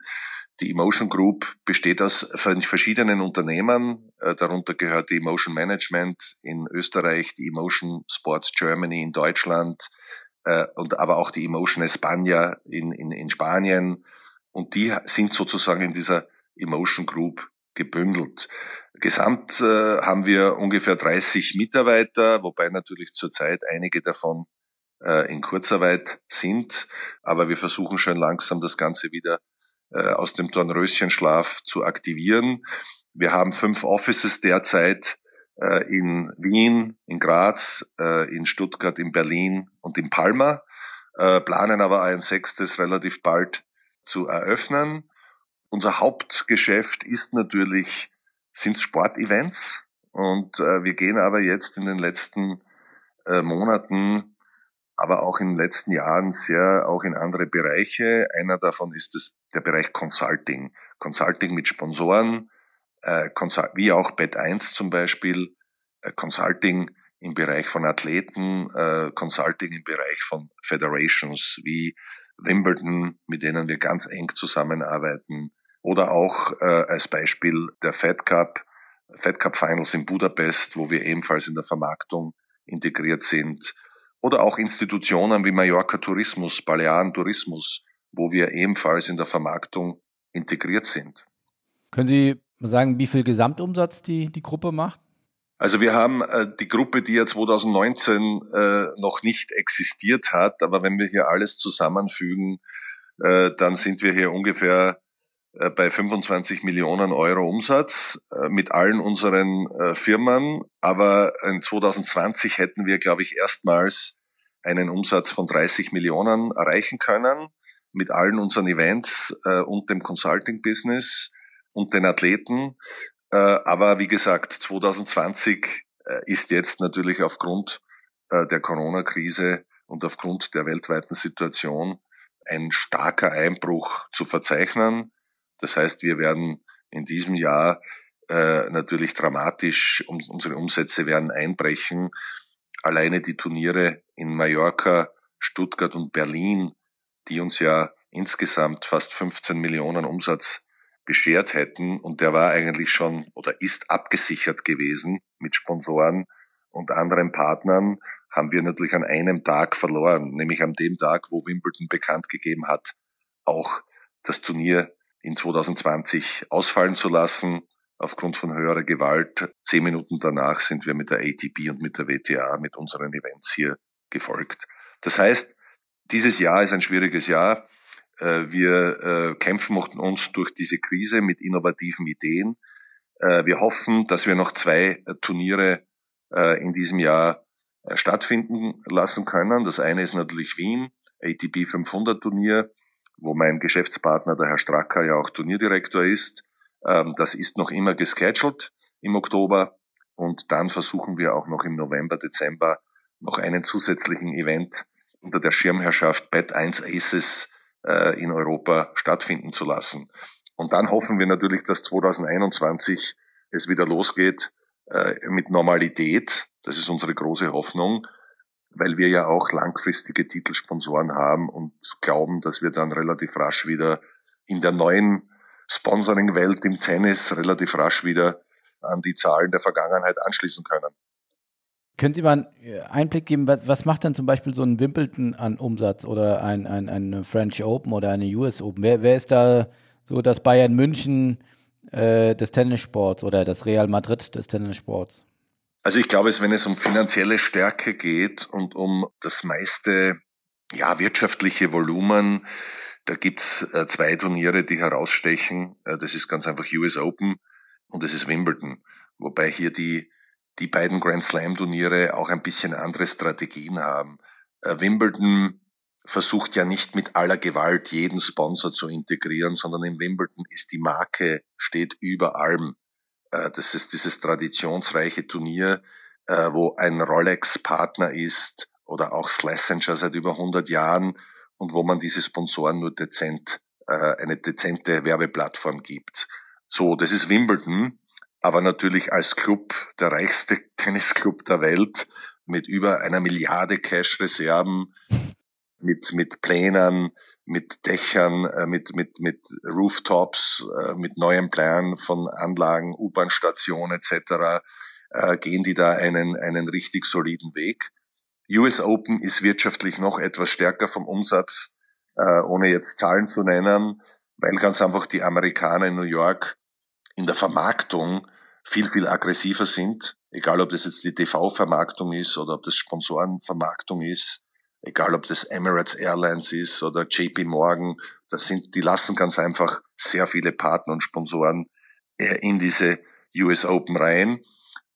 Die Emotion Group besteht aus verschiedenen Unternehmen. Äh, darunter gehört die Emotion Management in Österreich, die Emotion Sports Germany in Deutschland äh, und aber auch die Emotion España in, in, in Spanien. Und die sind sozusagen in dieser Emotion Group gebündelt. Gesamt äh, haben wir ungefähr 30 Mitarbeiter, wobei natürlich zurzeit einige davon äh, in Kurzarbeit sind. Aber wir versuchen schon langsam das Ganze wieder äh, aus dem Dornröschenschlaf zu aktivieren. Wir haben fünf Offices derzeit äh, in Wien, in Graz, äh, in Stuttgart, in Berlin und in Palma, äh, planen aber ein sechstes relativ bald zu eröffnen. Unser Hauptgeschäft ist natürlich, sind Sportevents. Und äh, wir gehen aber jetzt in den letzten äh, Monaten, aber auch in den letzten Jahren sehr auch in andere Bereiche. Einer davon ist das, der Bereich Consulting. Consulting mit Sponsoren, äh, wie auch Bet 1 zum Beispiel, äh, Consulting im Bereich von Athleten, äh, Consulting im Bereich von Federations wie Wimbledon, mit denen wir ganz eng zusammenarbeiten, oder auch äh, als Beispiel der Fed Cup, Fed Cup Finals in Budapest, wo wir ebenfalls in der Vermarktung integriert sind. Oder auch Institutionen wie Mallorca Tourismus, Balearen Tourismus, wo wir ebenfalls in der Vermarktung integriert sind. Können Sie sagen, wie viel Gesamtumsatz die, die Gruppe macht? Also wir haben äh, die Gruppe, die ja 2019 äh, noch nicht existiert hat, aber wenn wir hier alles zusammenfügen, äh, dann sind wir hier ungefähr äh, bei 25 Millionen Euro Umsatz äh, mit allen unseren äh, Firmen. Aber in 2020 hätten wir, glaube ich, erstmals einen Umsatz von 30 Millionen erreichen können mit allen unseren Events und dem Consulting-Business und den Athleten. Aber wie gesagt, 2020 ist jetzt natürlich aufgrund der Corona-Krise und aufgrund der weltweiten Situation ein starker Einbruch zu verzeichnen. Das heißt, wir werden in diesem Jahr äh, natürlich dramatisch, unsere Umsätze werden einbrechen. Alleine die Turniere in Mallorca, Stuttgart und Berlin, die uns ja insgesamt fast 15 Millionen Umsatz beschert hätten und der war eigentlich schon oder ist abgesichert gewesen mit Sponsoren und anderen Partnern, haben wir natürlich an einem Tag verloren, nämlich an dem Tag, wo Wimbledon bekannt gegeben hat, auch das Turnier in 2020 ausfallen zu lassen aufgrund von höherer Gewalt. Zehn Minuten danach sind wir mit der ATP und mit der WTA mit unseren Events hier gefolgt. Das heißt, dieses Jahr ist ein schwieriges Jahr. Äh, wir äh, kämpfen uns durch diese Krise mit innovativen Ideen. Äh, wir hoffen, dass wir noch zwei Turniere in diesem Jahr stattfinden lassen können. Das eine ist natürlich Wien, ATP 500 Turnier wo mein Geschäftspartner, der Herr Stracker, ja auch Turnierdirektor ist. Ähm, das ist noch immer gescheduled im Oktober. Und dann versuchen wir auch noch im November, Dezember noch einen zusätzlichen Event unter der Schirmherrschaft Bet 1 Aces äh, in Europa stattfinden zu lassen. Und dann hoffen wir natürlich, dass 2021 es wieder losgeht äh, mit Normalität. Das ist unsere große Hoffnung weil wir ja auch langfristige Titelsponsoren haben und glauben, dass wir dann relativ rasch wieder in der neuen Sponsoring-Welt im Tennis relativ rasch wieder an die Zahlen der Vergangenheit anschließen können. Können Sie mal einen Einblick geben, was, was macht denn zum Beispiel so ein Wimbledon an Umsatz oder ein, ein, eine French Open oder eine US Open? Wer, wer ist da so das Bayern München äh, des Tennissports oder das Real Madrid des Tennissports? Also ich glaube, wenn es um finanzielle Stärke geht und um das meiste ja, wirtschaftliche Volumen, da gibt's äh, zwei Turniere, die herausstechen. Äh, das ist ganz einfach US Open und das ist Wimbledon. Wobei hier die, die beiden Grand Slam Turniere auch ein bisschen andere Strategien haben. Äh, Wimbledon versucht ja nicht mit aller Gewalt jeden Sponsor zu integrieren, sondern in Wimbledon ist die Marke, steht über allem. Äh, das ist dieses traditionsreiche Turnier, äh, wo ein Rolex Partner ist oder auch Slessinger seit über 100 Jahren und wo man diese Sponsoren nur dezent, äh, eine dezente Werbeplattform gibt. So, das ist Wimbledon, aber natürlich als Club, der reichste (laughs) Tennisclub der Welt, mit über einer Milliarde Cash-Reserven, mit, mit Plänen, mit Dächern, äh, mit, mit, mit Rooftops, äh, mit neuen Plänen von Anlagen, U-Bahn-Stationen etc., äh, gehen die da einen, einen richtig soliden Weg. US Open ist wirtschaftlich noch etwas stärker vom Umsatz, ohne jetzt Zahlen zu nennen, weil ganz einfach die Amerikaner in New York in der Vermarktung viel, viel aggressiver sind. Egal, ob das jetzt die TV-Vermarktung ist oder ob das Sponsorenvermarktung ist. Egal, ob das Emirates Airlines ist oder JP Morgan. Das sind, die lassen ganz einfach sehr viele Partner und Sponsoren äh, in diese US Open rein.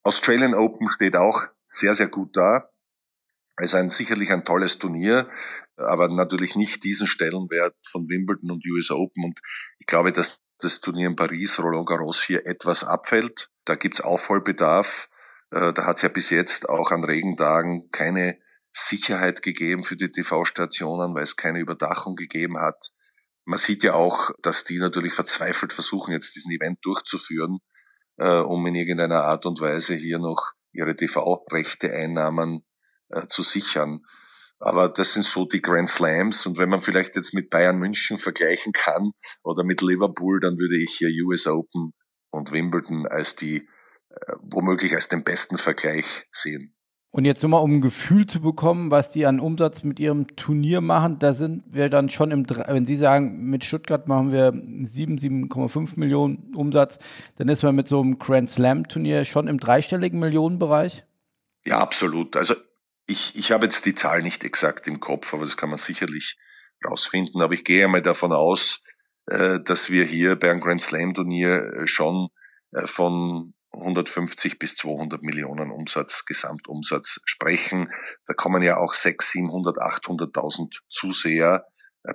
Australian Open steht auch sehr, sehr gut da. Also ein, sicherlich ein tolles Turnier, aber natürlich nicht diesen Stellenwert von Wimbledon und US Open. Und ich glaube, dass das Turnier in Paris, Roland Garros, hier etwas abfällt. Da gibt's Aufholbedarf. Äh, da hat es ja bis jetzt auch an Regentagen keine Sicherheit gegeben für die TV-Stationen, weil es keine Überdachung gegeben hat. Man sieht ja auch, dass die natürlich verzweifelt versuchen, jetzt diesen Event durchzuführen, äh, um in irgendeiner Art und Weise hier noch ihre TV-Rechte-Einnahmen äh, zu sichern. Aber das sind so die Grand Slams. Und wenn man vielleicht jetzt mit Bayern München vergleichen kann oder mit Liverpool, dann würde ich hier US Open und Wimbledon als die, äh, womöglich als den besten Vergleich sehen. Und jetzt nur mal, um ein Gefühl zu bekommen, was die an Umsatz mit ihrem Turnier machen, da sind wir dann schon im, wenn Sie sagen, mit Stuttgart machen wir 7, 7,5 Millionen Umsatz, dann ist man mit so einem Grand Slam Turnier schon im dreistelligen Millionenbereich? Ja, absolut. Also ich, ich habe jetzt die Zahl nicht exakt im Kopf, aber das kann man sicherlich rausfinden. Aber ich gehe einmal davon aus, äh, dass wir hier bei einem Grand Slam Turnier äh, schon äh, von 150 bis 200 Millionen Umsatz, Gesamtumsatz sprechen. Da kommen ja auch 6, 700, 800.000 Zuseher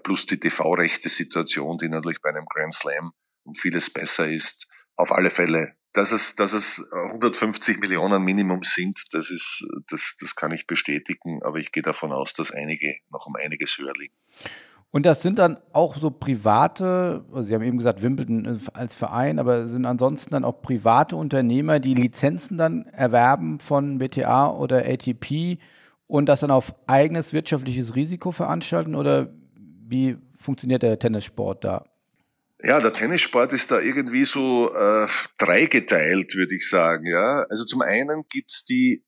plus die TV-Rechte-Situation, die natürlich bei einem Grand Slam um vieles besser ist. Auf alle Fälle dass es, dass es 150 Millionen Minimum sind, das ist, das, das kann ich bestätigen, aber ich gehe davon aus, dass einige noch um einiges höher liegen. Und das sind dann auch so private, also Sie haben eben gesagt, Wimbledon als Verein, aber sind ansonsten dann auch private Unternehmer, die Lizenzen dann erwerben von WTA oder ATP und das dann auf eigenes wirtschaftliches Risiko veranstalten oder wie funktioniert der Tennissport da? Ja, der Tennissport ist da irgendwie so äh, dreigeteilt, würde ich sagen. Ja, also zum einen gibt's die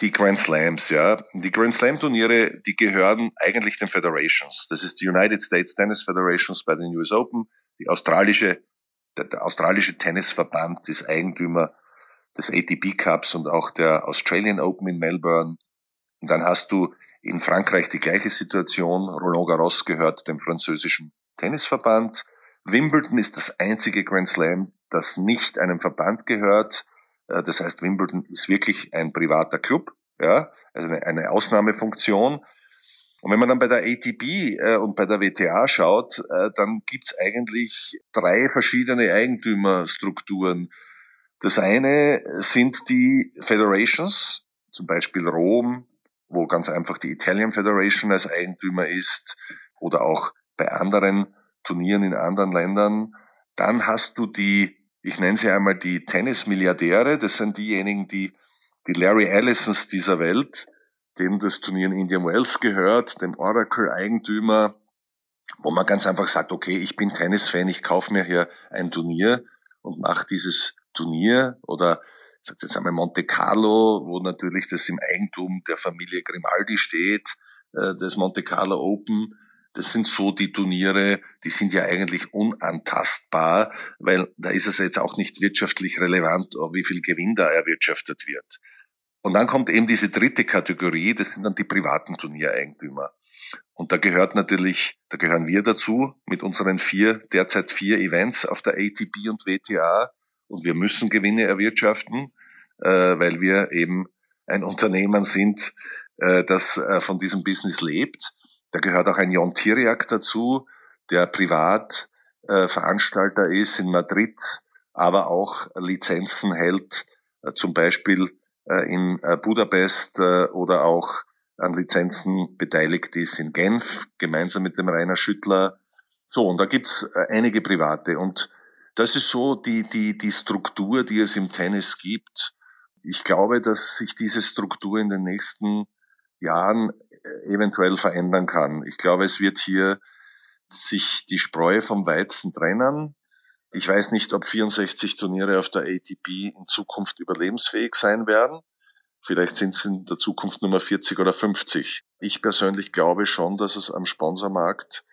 die Grand Slams, ja. Die Grand Slam Turniere, die gehören eigentlich den Federations. Das ist die United States Tennis Federations bei den US Open. Die australische, der, der australische Tennisverband ist Eigentümer des ATP Cups und auch der Australian Open in Melbourne. Und dann hast du in Frankreich die gleiche Situation. Roland Garros gehört dem französischen Tennisverband. Wimbledon ist das einzige Grand Slam, das nicht einem Verband gehört. Äh, das heißt, Wimbledon ist wirklich ein privater Club, ja, also eine, eine Ausnahmefunktion. Und wenn man dann bei der ATP äh, und bei der WTA schaut, äh, dann gibt's eigentlich drei verschiedene Eigentümerstrukturen. Das eine sind die Federations, zum Beispiel Rom, wo ganz einfach die Italian Federation als Eigentümer ist, oder auch bei anderen Turnieren in anderen Ländern. Dann hast du die, ich nenne sie einmal die Tennismilliardäre. Das sind diejenigen, die, die Larry Ellisons dieser Welt, dem das Turnier in Indian Wells gehört, dem Oracle-Eigentümer, wo man ganz einfach sagt, okay, ich bin Tennisfan, ich kaufe mir hier ein Turnier und mache dieses Turnier oder ich sage jetzt einmal Monte Carlo, wo natürlich das im Eigentum der Familie Grimaldi steht, äh, das Monte Carlo Open das sind so die Turniere, die sind ja eigentlich unantastbar, weil da ist es jetzt auch nicht wirtschaftlich relevant, wie viel Gewinn da erwirtschaftet wird. Und dann kommt eben diese dritte Kategorie, das sind dann die privaten Turniereigentümer. Und da gehört natürlich, da gehören wir dazu mit unseren vier, derzeit vier Events auf der ATP und WTA. Und wir müssen Gewinne erwirtschaften, äh, weil wir eben ein (laughs) Unternehmen sind, äh, das äh, von diesem Business lebt. Da gehört auch ein Jon Tiriak dazu, der Privatveranstalter äh, ist in Madrid, aber auch Lizenzen hält, äh, zum Beispiel äh, in äh, Budapest äh, oder auch an Lizenzen beteiligt ist in Genf, gemeinsam mit dem Rainer Schüttler. So, und da gibt's äh, einige Private. Und das ist so die, die, die Struktur, die es im Tennis gibt. Ich glaube, dass sich diese Struktur in den nächsten Jahren eventuell verändern kann. Ich glaube, es wird hier sich die Spreu vom Weizen trennen. Ich weiß nicht, ob 64 Turniere auf der ATP in Zukunft überlebensfähig sein werden. Vielleicht sind es in der Zukunft Nummer 40 oder 50. Ich persönlich glaube schon, dass es am Sponsormarkt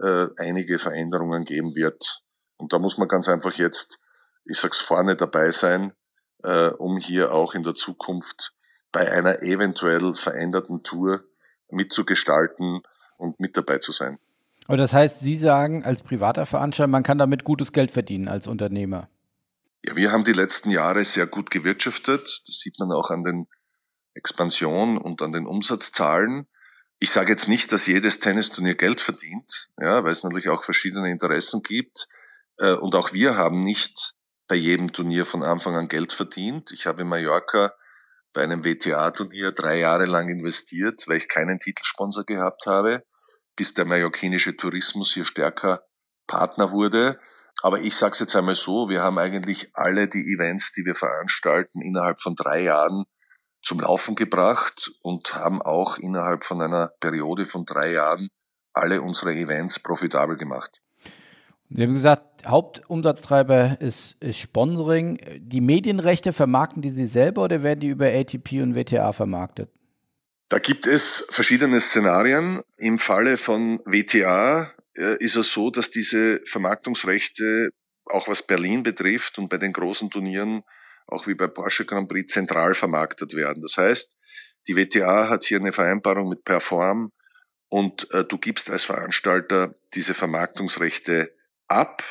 äh, einige Veränderungen geben wird. Und da muss man ganz einfach jetzt ich sag's vorne dabei sein, äh, um hier auch in der Zukunft bei einer eventuell veränderten Tour mitzugestalten und mit dabei zu sein. Aber das heißt, Sie sagen als privater Veranstalter, man kann damit gutes Geld verdienen als Unternehmer. Ja, wir haben die letzten Jahre sehr gut gewirtschaftet. Das sieht man auch an den Expansion und an den Umsatzzahlen. Ich sage jetzt nicht, dass jedes Tennisturnier Geld verdient, ja, weil es natürlich auch verschiedene Interessen gibt. Äh, und auch wir haben nicht bei jedem Turnier von Anfang an Geld verdient. Ich habe in Mallorca bei einem WTA-Turnier drei Jahre lang investiert, weil ich keinen Titelsponsor gehabt habe, bis der mallorquinische Tourismus hier stärker Partner wurde. Aber ich sage es jetzt einmal so, wir haben eigentlich alle die Events, die wir veranstalten, innerhalb von drei Jahren zum Laufen gebracht und haben auch innerhalb von einer Periode von drei Jahren alle unsere Events profitabel gemacht. Sie haben gesagt, Hauptumsatztreiber ist, ist Sponsoring. Die Medienrechte vermarkten die Sie selber oder werden die über ATP und WTA vermarktet? Da gibt es verschiedene Szenarien. Im Falle von WTA äh, ist es so, dass diese Vermarktungsrechte, auch was Berlin betrifft und bei den großen Turnieren, auch wie bei Porsche Grand Prix, zentral vermarktet werden. Das heißt, die WTA hat hier eine Vereinbarung mit Perform und äh, du gibst als Veranstalter diese Vermarktungsrechte ab,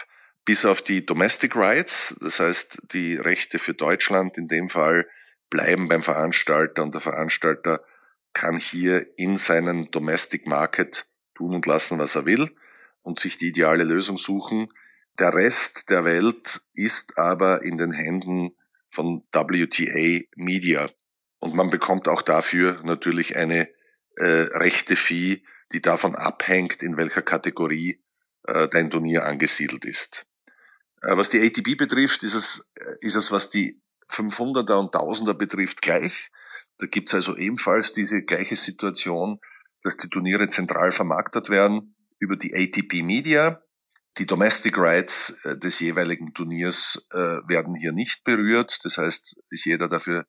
bis auf die Domestic Rights, das heißt die Rechte für Deutschland in dem Fall bleiben beim Veranstalter und der Veranstalter kann hier in seinen Domestic Market tun und lassen, was er will und sich die ideale Lösung suchen. Der Rest der Welt ist aber in den Händen von WTA Media und man bekommt auch dafür natürlich eine äh, rechte Fee, die davon abhängt, in welcher Kategorie dein Turnier angesiedelt ist. Äh, was die ATP betrifft, ist es, äh, ist es, was die 500er und 1000er betrifft, gleich. Da gibt's also ebenfalls diese gleiche Situation, dass die Turniere zentral vermarktet werden über die ATP Media. Die Domestic Rights äh, des jeweiligen Turniers äh, werden hier nicht berührt. Das heißt, ist jeder dafür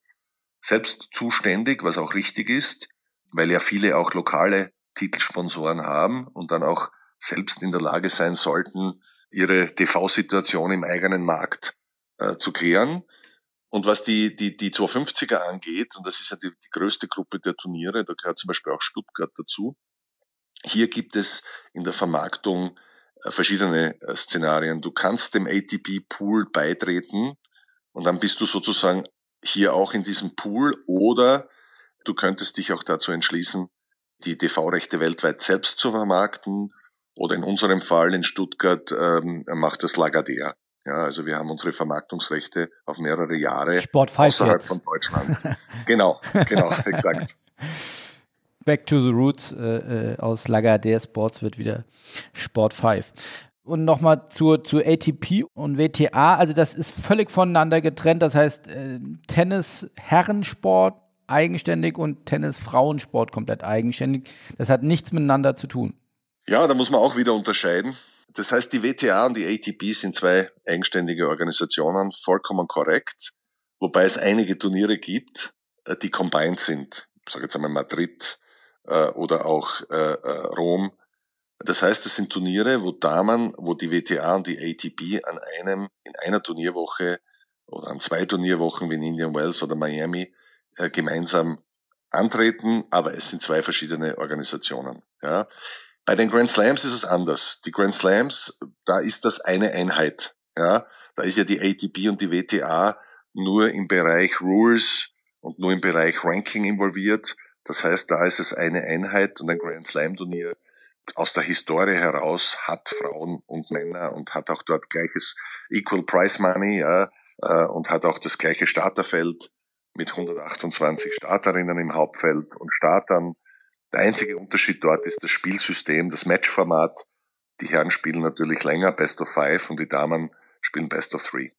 selbst zuständig, was auch richtig ist, weil ja viele auch lokale Titelsponsoren haben und dann auch selbst in der Lage sein sollten, ihre TV-Situation im eigenen Markt äh, zu klären. Und was die, die, die 250er angeht, und das ist ja die, die größte Gruppe der Turniere, da gehört zum Beispiel auch Stuttgart dazu, hier gibt es in der Vermarktung äh, verschiedene äh, Szenarien. Du kannst dem ATP-Pool beitreten und dann bist du sozusagen hier auch in diesem Pool oder du könntest dich auch dazu entschließen, die TV-Rechte weltweit selbst zu vermarkten oder in unserem Fall in Stuttgart ähm, macht das Lagardère. Ja, also wir haben unsere Vermarktungsrechte auf mehrere Jahre Sport außerhalb jetzt. von Deutschland. (laughs) genau, genau, (laughs) exakt. Back to the Roots äh, äh, aus Lagardère Sports wird wieder Sport 5. Und nochmal zur, zur ATP und WTA, also das ist völlig voneinander getrennt. Das heißt, äh, Tennis Herrensport eigenständig und Tennis Frauensport komplett eigenständig. Das hat nichts miteinander zu tun. Ja, da muss man auch wieder unterscheiden. Das heißt, die WTA und die ATP sind zwei eigenständige Organisationen, vollkommen korrekt, wobei es einige Turniere gibt, äh, die combined sind. Ich sage jetzt einmal Madrid äh, oder auch äh, äh, Rom. Das heißt, es sind Turniere, wo Damen, wo die WTA und die ATP an einem, in einer Turnierwoche oder an zwei Turnierwochen wie in Indian Wells oder Miami äh, gemeinsam antreten, aber es sind zwei verschiedene Organisationen. Ja. Bei den Grand Slams ist es anders. Die Grand Slams, da ist das eine Einheit. Ja, da ist ja die ATP und die WTA nur im Bereich Rules und nur im Bereich Ranking involviert. Das heißt, da ist es eine Einheit und ein Grand Slam Turnier aus der Historie heraus hat Frauen und Männer und hat auch dort gleiches Equal Price Money ja, äh, und hat auch das gleiche Starterfeld mit 128 Starterinnen im Hauptfeld und Startern der einzige Unterschied dort ist das Spielsystem, das Matchformat. Die Herren spielen natürlich länger, Best of Five, und die Damen spielen Best of Three.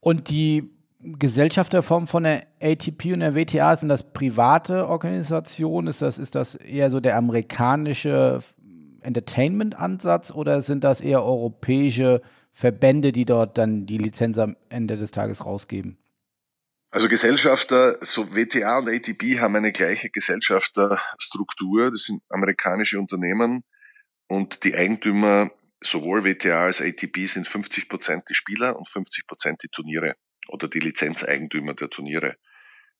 Und die Gesellschafterform von der ATP und der WTA, sind das private Organisationen? Ist das, ist das eher so der amerikanische Entertainment-Ansatz oder sind das eher europäische Verbände, die dort dann die Lizenz am Ende des Tages rausgeben? Also Gesellschafter, so WTA und ATP haben eine gleiche Gesellschafterstruktur. Das sind amerikanische Unternehmen und die Eigentümer sowohl WTA als ATP sind 50 Prozent die Spieler und 50 Prozent die Turniere oder die Lizenzeigentümer der Turniere.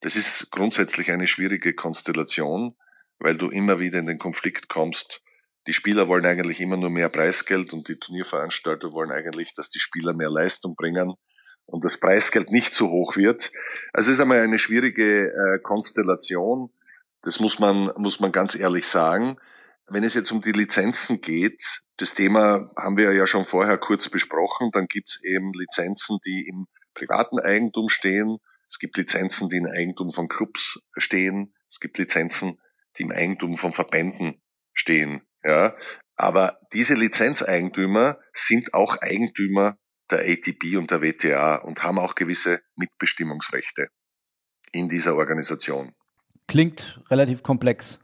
Das ist grundsätzlich eine schwierige Konstellation, weil du immer wieder in den Konflikt kommst. Die Spieler wollen eigentlich immer nur mehr Preisgeld und die Turnierveranstalter wollen eigentlich, dass die Spieler mehr Leistung bringen und das Preisgeld nicht so hoch wird. Also es ist einmal eine schwierige äh, Konstellation. Das muss man, muss man ganz ehrlich sagen. Wenn es jetzt um die Lizenzen geht, das Thema haben wir ja schon vorher kurz besprochen, dann gibt es eben Lizenzen, die im privaten Eigentum stehen. Es gibt Lizenzen, die im Eigentum von Clubs stehen. Es gibt Lizenzen, die im Eigentum von Verbänden stehen. Ja, aber diese Lizenzeigentümer sind auch Eigentümer der ATP und der WTA und haben auch gewisse Mitbestimmungsrechte in dieser Organisation. Klingt relativ komplex.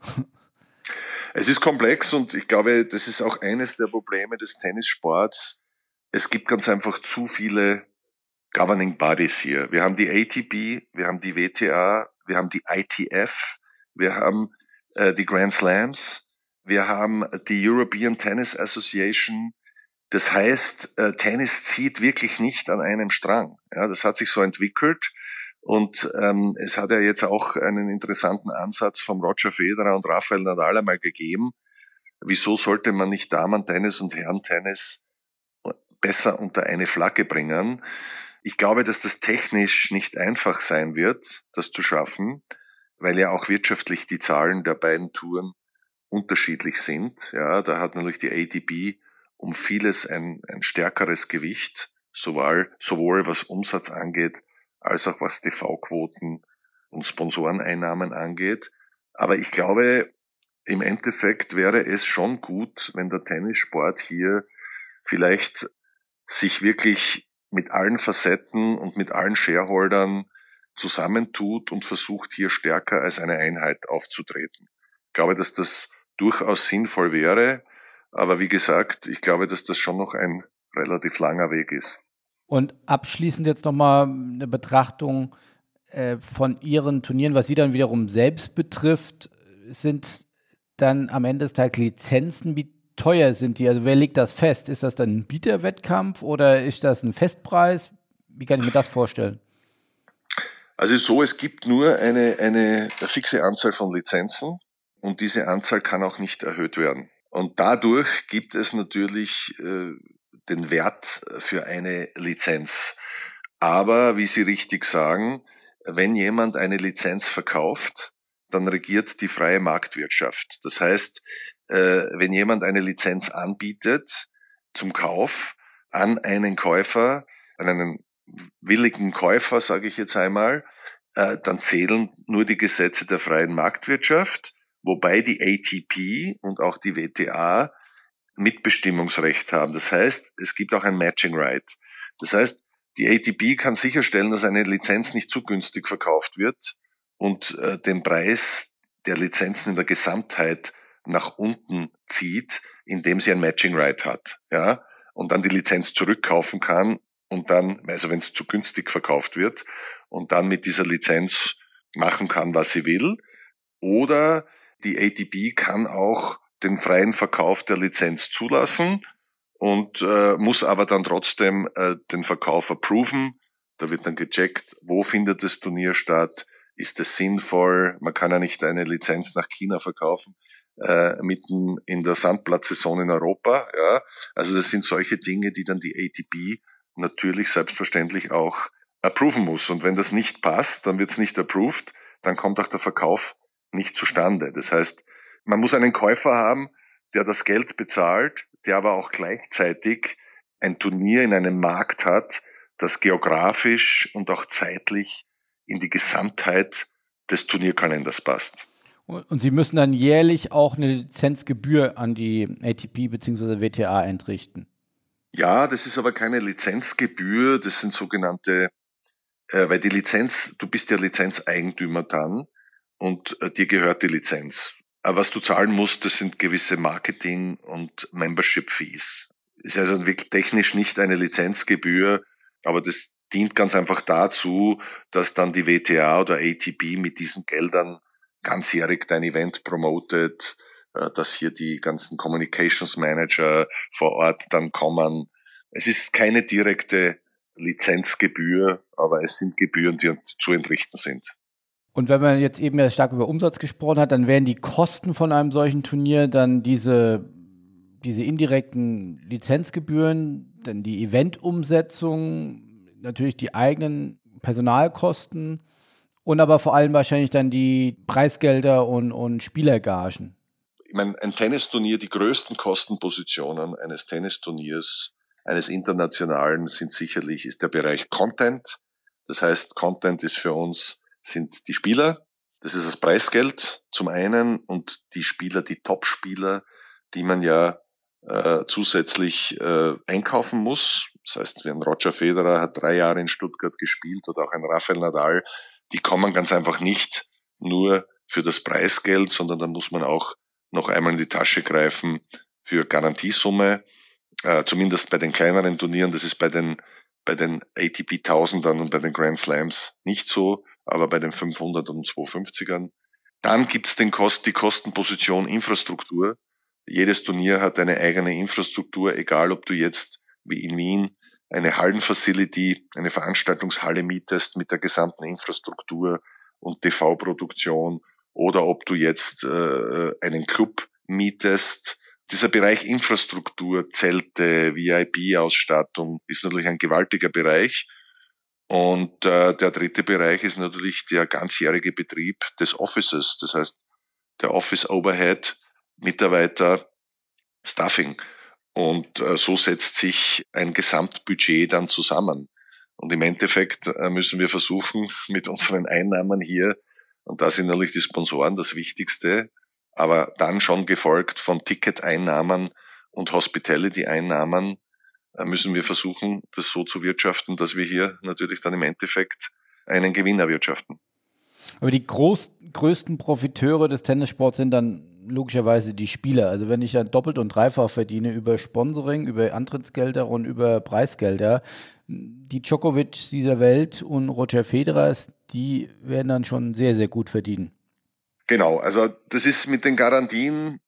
Es ist komplex und ich glaube, das ist auch eines der Probleme des Tennissports. Es gibt ganz einfach zu viele Governing Bodies hier. Wir haben die ATP, wir haben die WTA, wir haben die ITF, wir haben äh, die Grand Slams, wir haben die European Tennis Association. Das heißt, äh, Tennis zieht wirklich nicht an einem Strang. Ja, das hat sich so entwickelt. Und ähm, es hat ja jetzt auch einen interessanten Ansatz vom Roger Federer und Rafael Nadal einmal gegeben. Wieso sollte man nicht Damen-Tennis und Herren-Tennis besser unter eine Flagge bringen? Ich glaube, dass das technisch nicht einfach sein wird, das zu schaffen, weil ja auch wirtschaftlich die Zahlen der beiden Touren unterschiedlich sind. Ja, da hat natürlich die ATP um vieles ein, ein stärkeres Gewicht, sowohl, sowohl was Umsatz angeht, als auch was TV-Quoten und Sponsoreneinnahmen angeht. Aber ich glaube, im Endeffekt wäre es schon gut, wenn der Tennissport hier vielleicht sich wirklich mit allen Facetten und mit allen Shareholdern zusammentut und versucht hier stärker als eine Einheit aufzutreten. Ich glaube, dass das durchaus sinnvoll wäre, aber wie gesagt, ich glaube, dass das schon noch ein relativ langer Weg ist. Und abschließend jetzt nochmal eine Betrachtung äh, von Ihren Turnieren, was Sie dann wiederum selbst betrifft, sind dann am Ende des Tages Lizenzen, wie teuer sind die? Also wer legt das fest? Ist das dann ein Bieterwettkampf oder ist das ein Festpreis? Wie kann ich mir das vorstellen? Also so, es gibt nur eine, eine fixe Anzahl von Lizenzen und diese Anzahl kann auch nicht erhöht werden. Und dadurch gibt es natürlich äh, den Wert für eine Lizenz. Aber, wie Sie richtig sagen, wenn jemand eine Lizenz verkauft, dann regiert die freie Marktwirtschaft. Das heißt, äh, wenn jemand eine Lizenz anbietet zum Kauf an einen Käufer, an einen willigen Käufer, sage ich jetzt einmal, äh, dann zählen nur die Gesetze der freien Marktwirtschaft, wobei die ATP und auch die WTA Mitbestimmungsrecht haben. Das heißt, es gibt auch ein Matching Right. Das heißt, die ATP kann sicherstellen, dass eine Lizenz nicht zu günstig verkauft wird und äh, den Preis der Lizenzen in der Gesamtheit nach unten zieht, indem sie ein Matching Right hat, ja, und dann die Lizenz zurückkaufen kann und dann, also wenn es zu günstig verkauft wird, und dann mit dieser Lizenz machen kann, was sie will. Oder die ATP kann auch den freien Verkauf der Lizenz zulassen und äh, muss aber dann trotzdem äh, den Verkauf approven. Da wird dann gecheckt, wo findet das Turnier statt, ist es sinnvoll, man kann ja nicht eine Lizenz nach China verkaufen, äh, mitten in der Sandplatzsaison in Europa. Ja. Also das sind solche Dinge, die dann die ATP natürlich selbstverständlich auch approven muss. Und wenn das nicht passt, dann wird es nicht approved, dann kommt auch der Verkauf nicht zustande. Das heißt, man muss einen Käufer haben, der das Geld bezahlt, der aber auch gleichzeitig ein Turnier in einem Markt hat, das geografisch und auch zeitlich in die Gesamtheit des Turnierkalenders passt. Und Sie müssen dann jährlich auch eine Lizenzgebühr an die ATP bzw. WTA entrichten. Ja, das ist aber keine Lizenzgebühr, das sind sogenannte, äh, weil die Lizenz, du bist ja Lizenzeigentümer dann und äh, dir gehört die Lizenz. Was du zahlen musst, das sind gewisse Marketing- und Membership-Fees. Ist also wirklich technisch nicht eine Lizenzgebühr, aber das dient ganz einfach dazu, dass dann die WTA oder ATP mit diesen Geldern ganzjährig dein Event promotet, äh, dass hier die ganzen Communications Manager vor Ort dann kommen. Es ist keine direkte Lizenzgebühr, aber es sind Gebühren, die zu entrichten sind. Und wenn man jetzt eben ja stark über Umsatz gesprochen hat, dann wären die Kosten von einem solchen Turnier dann diese, diese indirekten Lizenzgebühren, dann die Eventumsetzung, natürlich die eigenen Personalkosten und aber vor allem wahrscheinlich dann die Preisgelder und, und Spielergagen. Ich meine, ein Tennisturnier, die größten Kostenpositionen eines Tennisturniers eines internationalen sind sicherlich, ist der Bereich Content. Das heißt, Content ist für uns, sind die Spieler. Das ist das Preisgeld zum einen und die Spieler, die Top-Spieler, die man ja äh, zusätzlich äh, einkaufen muss. Das heißt, ein Roger Federer hat drei Jahre in Stuttgart gespielt oder auch ein Rafael Nadal, die kommen ganz einfach nicht nur für das Preisgeld, sondern da muss man auch noch einmal in die Tasche greifen für Garantiesumme äh, zumindest bei den kleineren Turnieren, das ist bei den, bei den ATP 1000ern und bei den Grand Slams nicht so, aber bei den 500 und 250ern. Dann gibt's den Kost, die Kostenposition Infrastruktur. Jedes Turnier hat eine eigene Infrastruktur, egal ob du jetzt wie in Wien eine Hallenfacility, eine Veranstaltungshalle mietest mit der gesamten Infrastruktur und TV-Produktion oder ob du jetzt äh, einen Club mietest dieser Bereich Infrastruktur, Zelte, VIP-Ausstattung ist natürlich ein gewaltiger Bereich. Und äh, der dritte Bereich ist natürlich der ganzjährige Betrieb des Offices, das heißt der Office Overhead, Mitarbeiter, Staffing. Und äh, so setzt sich ein Gesamtbudget dann zusammen. Und im Endeffekt äh, müssen wir versuchen, (laughs) mit unseren Einnahmen hier, und da sind natürlich die Sponsoren das Wichtigste, aber dann schon gefolgt von Ticketeinnahmen und Hospitality-Einnahmen müssen wir versuchen, das so zu wirtschaften, dass wir hier natürlich dann im Endeffekt einen Gewinn erwirtschaften. Aber die groß, größten Profiteure des Tennissports sind dann logischerweise die Spieler. Also wenn ich dann doppelt und dreifach verdiene über Sponsoring, über Antrittsgelder und über Preisgelder, die Djokovic dieser Welt und Roger Federer, die werden dann schon sehr, sehr gut verdienen. Genau, also das ist mit den Garantien,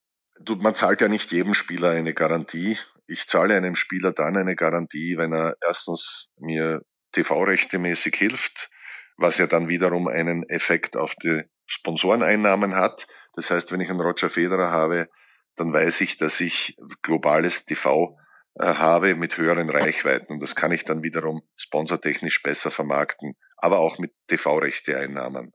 man zahlt ja nicht jedem Spieler eine Garantie. Ich zahle einem Spieler dann eine Garantie, wenn er erstens mir TV-Rechte mäßig hilft, was ja dann wiederum einen Effekt auf die Sponsoreneinnahmen hat. Das heißt, wenn ich einen Roger Federer habe, dann weiß ich, dass ich globales TV äh, habe mit höheren Reichweiten und das kann ich dann wiederum sponsortechnisch besser vermarkten, aber auch mit TV-Rechte-Einnahmen.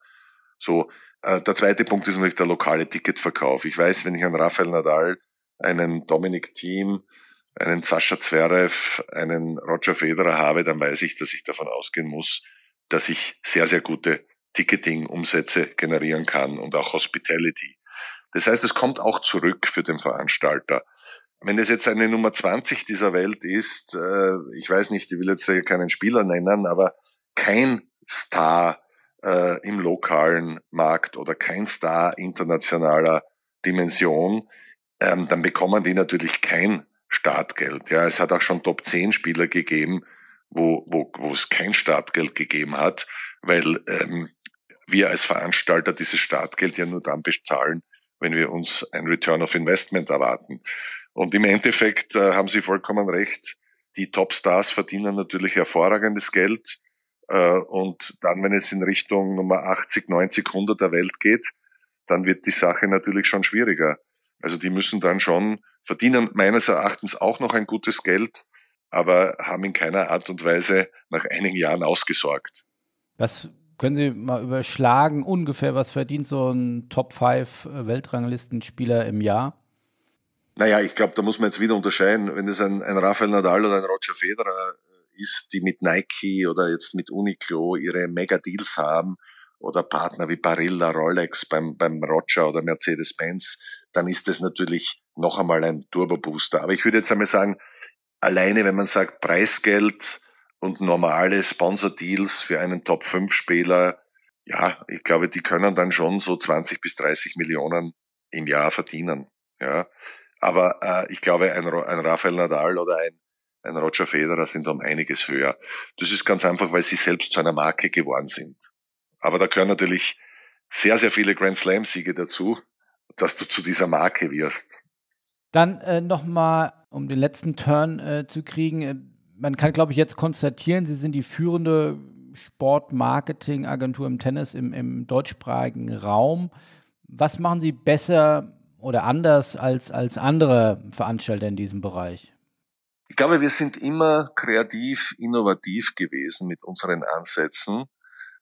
So, äh, der zweite Punkt ist natürlich der lokale Ticketverkauf. Ich weiß, wenn ich einen Rafael Nadal, einen Dominik Thiem, einen Sascha Zverev, einen Roger Federer habe, dann weiß ich, dass ich davon ausgehen muss, dass ich sehr, sehr gute Ticketing-Umsätze generieren kann und auch Hospitality. Das heißt, es kommt auch zurück für den Veranstalter. Wenn es jetzt eine Nummer 20 dieser Welt ist, äh, ich weiß nicht, ich will jetzt keinen Spieler nennen, aber kein Star äh, im lokalen Markt oder kein Star internationaler Dimension, ähm, dann bekommen die natürlich kein Startgeld. Ja, es hat auch schon Top 10 Spieler gegeben, wo, wo, wo es kein Startgeld gegeben hat, weil ähm, wir als Veranstalter dieses Startgeld ja nur dann bezahlen, wenn wir uns ein Return of Investment erwarten. Und im Endeffekt äh, haben Sie vollkommen recht. Die Topstars verdienen natürlich hervorragendes Geld. Äh, und dann, wenn es in Richtung Nummer 80, 90, 100 der Welt geht, dann wird die Sache natürlich schon schwieriger. Also die müssen dann schon verdienen meines Erachtens auch noch ein gutes Geld, aber haben in keiner Art und Weise nach einigen Jahren ausgesorgt. Was können Sie mal überschlagen, ungefähr, was verdient so ein Top 5 Weltranglistenspieler im Jahr? Naja, ich glaube, da muss man jetzt wieder unterscheiden. Wenn es ein, ein Rafael Nadal oder ein Roger Federer ist, die mit Nike oder jetzt mit Uniqlo ihre Mega-Deals haben oder Partner wie Barilla, Rolex beim, beim Roger oder Mercedes-Benz, dann ist das natürlich noch einmal ein Turbo-Booster. Aber ich würde jetzt einmal sagen, alleine wenn man sagt Preisgeld und normale Sponsor-Deals für einen Top-5-Spieler, ja, ich glaube, die können dann schon so 20 bis 30 Millionen im Jahr verdienen. Ja, aber äh, ich glaube, ein, ein Rafael Nadal oder ein ein Roger Federer sind um einiges höher. Das ist ganz einfach, weil sie selbst zu einer Marke geworden sind. Aber da gehören natürlich sehr, sehr viele Grand Slam-Siege dazu. dass du zu dieser Marke wirst. Dann äh, nochmal, um den letzten Turn äh, zu kriegen. Äh, man kann, glaube ich, jetzt konstatieren, Sie sind die führende Sportmarketing-Agentur im Tennis im, im deutschsprachigen Raum. Was machen Sie besser oder anders als, als andere Veranstalter in diesem Bereich? Ich glaube, wir sind immer kreativ, innovativ gewesen mit unseren Ansätzen.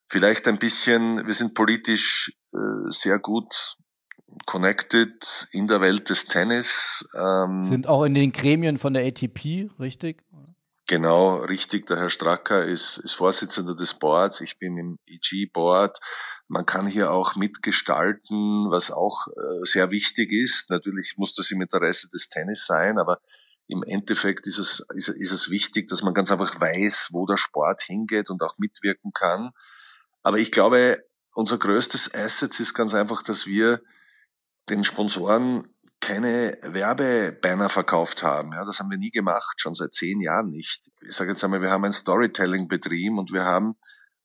Vielleicht ein bisschen, wir sind politisch äh, sehr gut connected in der Welt des Tennis. Ähm, sind auch in den Gremien von der ATP, richtig? Genau, richtig. Der Herr Stracker ist, ist Vorsitzender des Boards. Ich bin im EG-Board. Man kann hier auch mitgestalten, was auch äh, sehr wichtig ist. Natürlich muss das im Interesse des Tennis sein, aber im Endeffekt ist es, ist, ist es wichtig, dass man ganz einfach weiß, wo der Sport hingeht und auch mitwirken kann. Aber ich glaube, unser größtes Asset ist ganz einfach, dass wir den Sponsoren keine Werbebanner verkauft haben. Ja, das haben wir nie gemacht, schon seit zehn Jahren nicht. Ich sage jetzt einmal, wir haben ein Storytelling betrieben und wir haben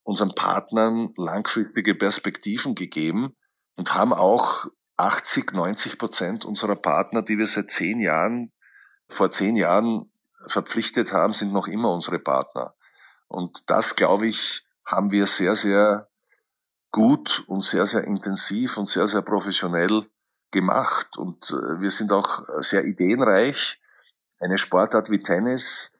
unseren Partnern langfristige Perspektiven gegeben und haben auch 80, 90 Prozent unserer Partner, die wir seit zehn Jahren, vor zehn Jahren verpflichtet haben, sind noch immer unsere Partner. Und das, glaube ich, haben wir sehr, sehr gut und sehr, sehr intensiv und sehr, sehr professionell gemacht und äh, wir sind auch sehr ideenreich. Eine Sportart wie Tennis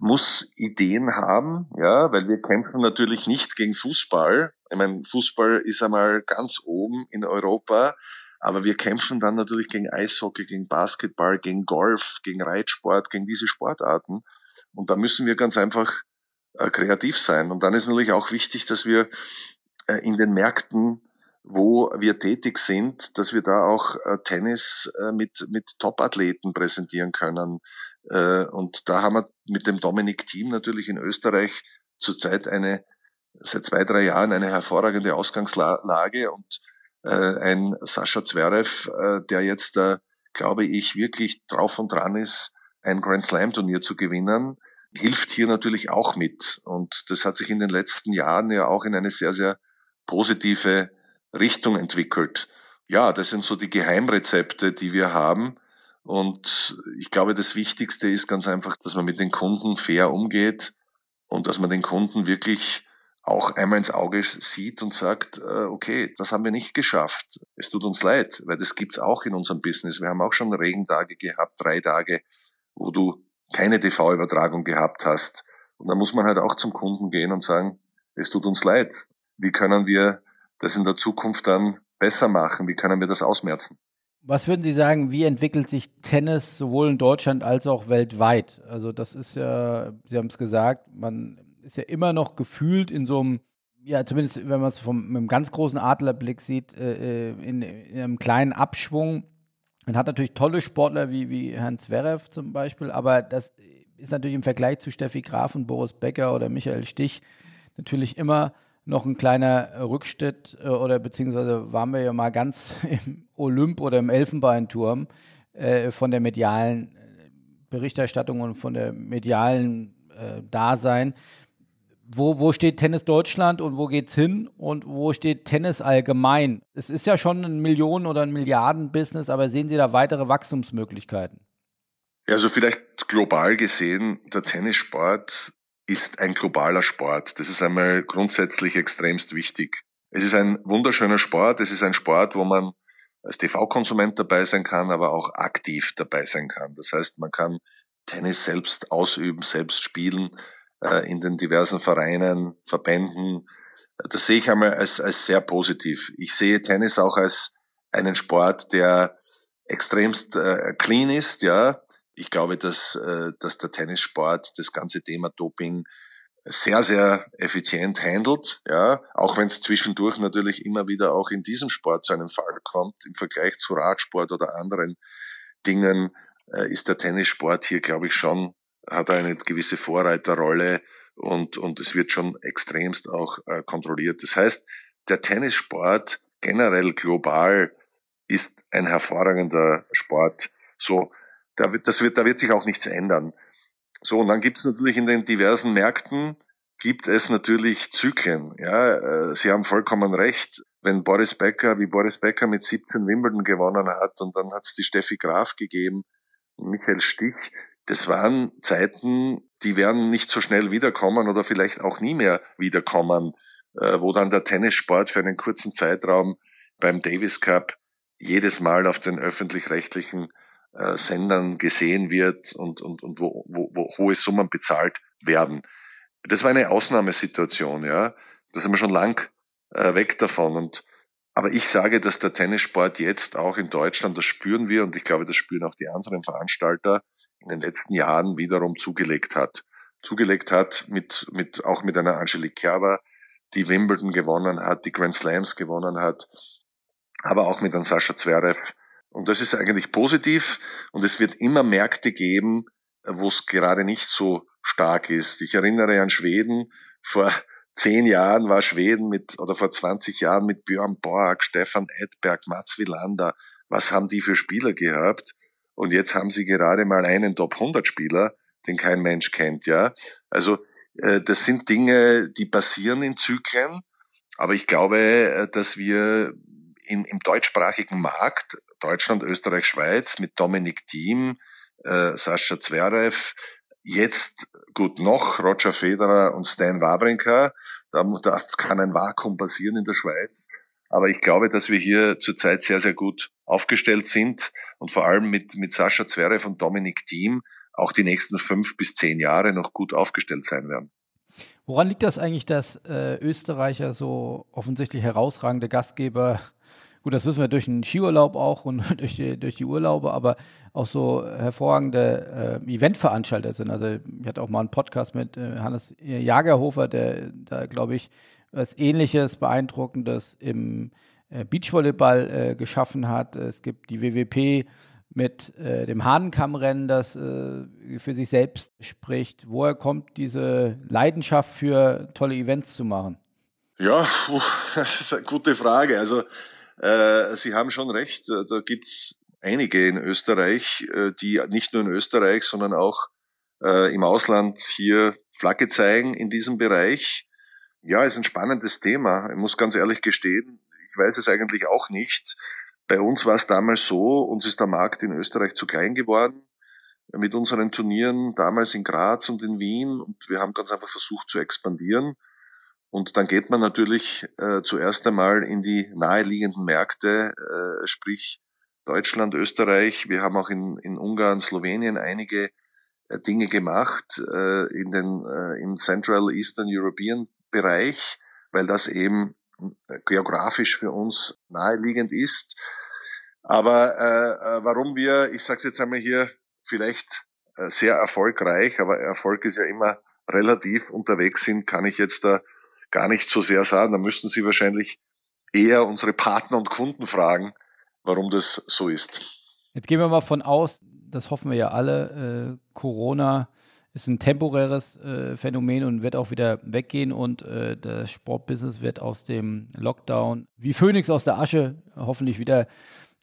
muss Ideen haben, ja, weil wir kämpfen natürlich nicht gegen Fußball. Ich meine, Fußball ist einmal ganz oben in Europa, aber wir kämpfen dann natürlich gegen Eishockey, gegen Basketball, gegen Golf, gegen Reitsport, gegen diese Sportarten. Und da müssen wir ganz einfach äh, kreativ sein. Und dann ist natürlich auch wichtig, dass wir äh, in den Märkten wo wir tätig sind, dass wir da auch äh, Tennis äh, mit, mit Top-Athleten präsentieren können. Äh, und da haben wir mit dem Dominik-Team natürlich in Österreich zurzeit eine, seit zwei, drei Jahren eine hervorragende Ausgangslage und äh, ein Sascha Zverev, äh, der jetzt, äh, glaube ich, wirklich drauf und dran ist, ein Grand Slam Turnier zu gewinnen, hilft hier natürlich auch mit. Und das hat sich in den letzten Jahren ja auch in eine sehr, sehr positive Richtung entwickelt. Ja, das sind so die Geheimrezepte, die wir haben. Und ich glaube, das Wichtigste ist ganz einfach, dass man mit den Kunden fair umgeht und dass man den Kunden wirklich auch einmal ins Auge sieht und sagt, äh, okay, das haben wir nicht geschafft. Es tut uns leid, weil das gibt's auch in unserem Business. Wir haben auch schon Regentage gehabt, drei Tage, wo du keine TV-Übertragung gehabt hast. Und da muss man halt auch zum Kunden gehen und sagen, es tut uns leid. Wie können wir das in der Zukunft dann besser machen? Wie können wir das ausmerzen? Was würden Sie sagen, wie entwickelt sich Tennis sowohl in Deutschland als auch weltweit? Also das ist ja, Sie haben es gesagt, man ist ja immer noch gefühlt in so einem, ja zumindest wenn man es vom mit einem ganz großen Adlerblick sieht, äh, äh, in, in, einem kleinen Abschwung. Man hat natürlich tolle Sportler wie, wie Herrn Zverev zum Beispiel, aber das ist natürlich im Vergleich zu Steffi Graf und Boris Becker oder Michael Stich natürlich immer noch ein kleiner Rückschritt äh, oder beziehungsweise waren wir ja mal ganz (laughs) im Olymp oder im Elfenbeinturm äh, von der medialen äh, Berichterstattung und von der medialen äh, Dasein. Wo, wo steht Tennis Deutschland und wo geht's hin und wo steht Tennis allgemein? Es ist ja schon ein Millionen- oder ein Milliarden-Business, aber sehen Sie da weitere Wachstumsmöglichkeiten? Also vielleicht global gesehen, der Tennissport ist ein globaler Sport. Das ist einmal grundsätzlich extremst wichtig. Es ist ein wunderschöner Sport. Es ist ein Sport, wo man als TV-Konsument dabei sein kann, aber auch aktiv dabei sein kann. Das heißt, man kann Tennis selbst ausüben, selbst spielen äh, in den diversen Vereinen, Verbänden. Das sehe ich einmal als, als sehr positiv. Ich sehe Tennis auch als einen Sport, der extremst äh, clean ist, ja, ich glaube, dass, äh, dass der Tennissport das ganze Thema Doping sehr, sehr effizient handelt, ja, auch wenn es zwischendurch natürlich immer wieder auch in diesem Sport zu einem Fall kommt, im Vergleich zu Radsport oder anderen Dingen, äh, ist der Tennissport hier, glaube ich, schon, hat eine gewisse Vorreiterrolle und, und es wird schon extremst auch äh, kontrolliert. Das heißt, der Tennissport generell global ist ein hervorragender Sport. So, da wird, das wird, da wird sich auch nichts ändern. So, und dann gibt es natürlich in den diversen Märkten gibt es natürlich Zyklen. Ja, äh, Sie haben vollkommen recht. Wenn Boris Becker, wie Boris Becker mit 17 Wimbledon gewonnen hat und dann hat es die Steffi Graf gegeben Michael Stich, das waren Zeiten, die werden nicht so schnell wiederkommen oder vielleicht auch nie mehr wiederkommen, äh, wo dann der Tennissport für einen kurzen Zeitraum beim Davis Cup jedes Mal auf den öffentlich-rechtlichen äh, Sendern gesehen wird und, und, und wo, wo, wo hohe Summen bezahlt werden. Das war eine Ausnahmesituation, ja. Da sind wir schon lang äh, weg davon. Und aber ich sage, dass der Tennissport jetzt auch in Deutschland, das spüren wir und ich glaube, das spüren auch die anderen Veranstalter, in den letzten Jahren wiederum zugelegt hat. Zugelegt hat mit, mit, auch mit einer Angelique Kerber, die Wimbledon gewonnen hat, die Grand Slams gewonnen hat, aber auch mit einem Sascha Zverev. Und das ist eigentlich positiv und es wird immer Märkte geben, wo es gerade nicht so stark ist. Ich erinnere an Schweden. Vor (laughs) zehn Jahren war Schweden mit, oder vor 20 Jahren mit Björn Borg, Stefan Edberg, Mats Wilander. Was haben die für Spieler gehabt? Und jetzt haben sie gerade mal einen Top 100 Spieler, den kein Mensch kennt, ja. Also, äh, das sind Dinge, die passieren in Zyklen. Aber ich glaube, äh, dass wir in, im deutschsprachigen Markt, Deutschland, Österreich, Schweiz, mit Dominik Thiem, äh, Sascha Zverev, jetzt gut noch Roger Federer und Stan Wawrinka. Da, da kann ein Vakuum passieren in der Schweiz. Aber ich glaube, dass wir hier zurzeit sehr, sehr gut aufgestellt sind und vor allem mit, mit Sascha Zverev und Dominik Thiem auch die nächsten fünf bis zehn Jahre noch gut aufgestellt sein werden. Woran liegt das eigentlich, dass äh, Österreicher so offensichtlich herausragende Gastgeber Gut, das wissen wir durch den Skiurlaub auch und (laughs) durch die, durch die Urlaube, aber auch so hervorragende äh, Eventveranstalter sind. Also ich hatte auch mal einen Podcast mit äh, Hannes Jagerhofer, der da, glaube ich, was Ähnliches, Beeindruckendes im äh, Beachvolleyball äh, geschaffen hat. Es gibt die WWP mit äh, dem Hahnenkammrennen, das äh, für sich selbst spricht. Woher kommt diese Leidenschaft für tolle Events zu machen? Ja, (laughs) das ist eine gute Frage. Also äh, Sie haben schon recht, äh, da gibt's einige in Österreich, äh, die nicht nur in Österreich, sondern auch im Ausland hier Flagge zeigen in diesem Bereich. Ja, ist ein spannendes Thema. Ich muss ganz ehrlich gestehen, ich weiß es eigentlich auch nicht. Bei uns war es damals so, uns ist der Markt in Österreich zu klein geworden mit unseren Turnieren damals in Graz und in Wien und wir haben ganz einfach versucht zu expandieren. Und dann geht man natürlich äh, zuerst einmal in die naheliegenden Märkte, äh, sprich Deutschland, Österreich. Wir haben auch in, in Ungarn, Slowenien einige äh, Dinge gemacht äh, in den äh, im Central Eastern European Bereich, weil das eben äh, geografisch für uns naheliegend ist. Aber äh, äh warum wir, ich sage jetzt einmal hier, vielleicht äh, sehr erfolgreich, aber Erfolg ist ja immer relativ unterwegs sind, kann ich jetzt da gar nicht so sehr sagen. Da müssten Sie wahrscheinlich eher unsere Partner und Kunden fragen, warum das so ist. Jetzt gehen wir mal von aus, das hoffen wir ja alle, äh, Corona ist ein temporäres äh, Phänomen und wird auch wieder weggehen und äh, das Sportbusiness wird aus dem Lockdown wie Phönix aus der Asche hoffentlich wieder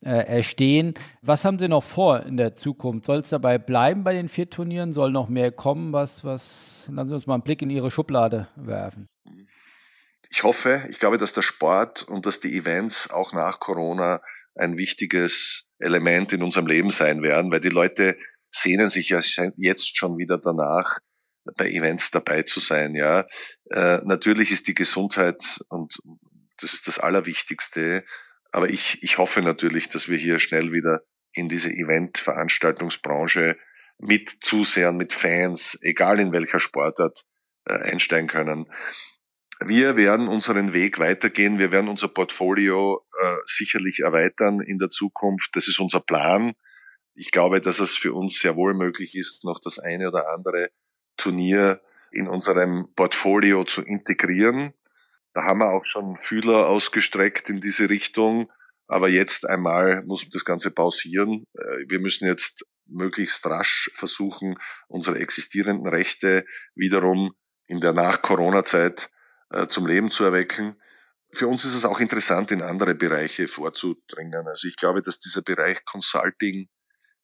äh, erstehen. Was haben Sie noch vor in der Zukunft? Soll es dabei bleiben bei den vier Turnieren? Soll noch mehr kommen? Was, was, lassen Sie uns mal einen Blick in Ihre Schublade werfen ich hoffe, ich glaube, dass der Sport und dass die Events auch nach Corona ein wichtiges Element in unserem Leben sein werden, weil die Leute sehnen sich ja jetzt schon wieder danach, bei Events dabei zu sein. Ja, äh, natürlich ist die Gesundheit und das ist das Allerwichtigste. Aber ich, ich hoffe natürlich, dass wir hier schnell wieder in diese Event-Veranstaltungsbranche mit Zusehern, mit Fans, egal in welcher Sportart, äh, einsteigen können. Wir werden unseren Weg weitergehen. Wir werden unser Portfolio äh, sicherlich erweitern in der Zukunft. Das ist unser Plan. Ich glaube, dass es für uns sehr wohl möglich ist, noch das eine oder andere Turnier in unserem Portfolio zu integrieren. Da haben wir auch schon Fühler ausgestreckt in diese Richtung. Aber jetzt einmal muss das Ganze pausieren. Äh, wir müssen jetzt möglichst rasch versuchen, unsere existierenden Rechte wiederum in der Nach-Corona-Zeit zum Leben zu erwecken. Für uns ist es auch interessant, in andere Bereiche vorzudringen. Also ich glaube, dass dieser Bereich Consulting,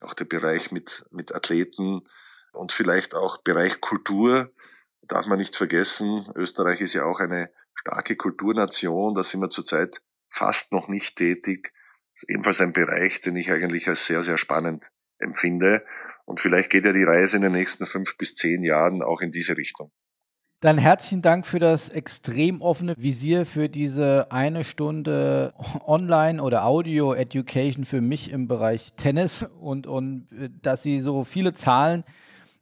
auch der Bereich mit, mit Athleten und vielleicht auch Bereich Kultur darf man nicht vergessen, Österreich ist ja auch eine starke Kulturnation, da sind wir zurzeit fast noch nicht tätig. Das ist ebenfalls ein Bereich, den ich eigentlich als sehr, sehr spannend empfinde. Und vielleicht geht ja die Reise in den nächsten fünf bis zehn Jahren auch in diese Richtung. Dann herzlichen Dank für das extrem offene Visier für diese eine Stunde Online- oder Audio-Education für mich im Bereich Tennis und, und äh, dass Sie so viele Zahlen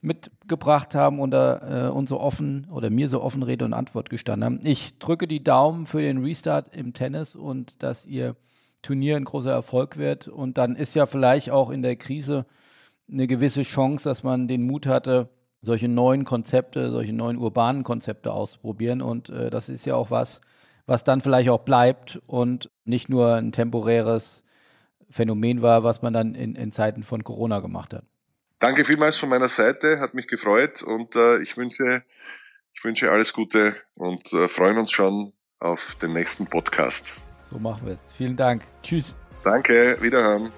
mitgebracht haben und äh, uns so offen oder mir so offen Rede und Antwort gestanden haben. Ich drücke die Daumen für den Restart im Tennis und dass Ihr Turnier ein großer Erfolg wird. Und dann ist ja vielleicht auch in der Krise eine gewisse Chance, dass man den Mut hatte, solche neuen Konzepte, solche neuen urbanen Konzepte auszuprobieren. Und äh, das ist ja auch was, was dann vielleicht auch bleibt und nicht nur ein temporäres Phänomen war, was man dann in, in Zeiten von Corona gemacht hat. Danke vielmals von meiner Seite, hat mich gefreut und äh, ich wünsche, ich wünsche alles Gute und äh, freuen uns schon auf den nächsten Podcast. So machen wir es. Vielen Dank. Tschüss. Danke, wiederhören.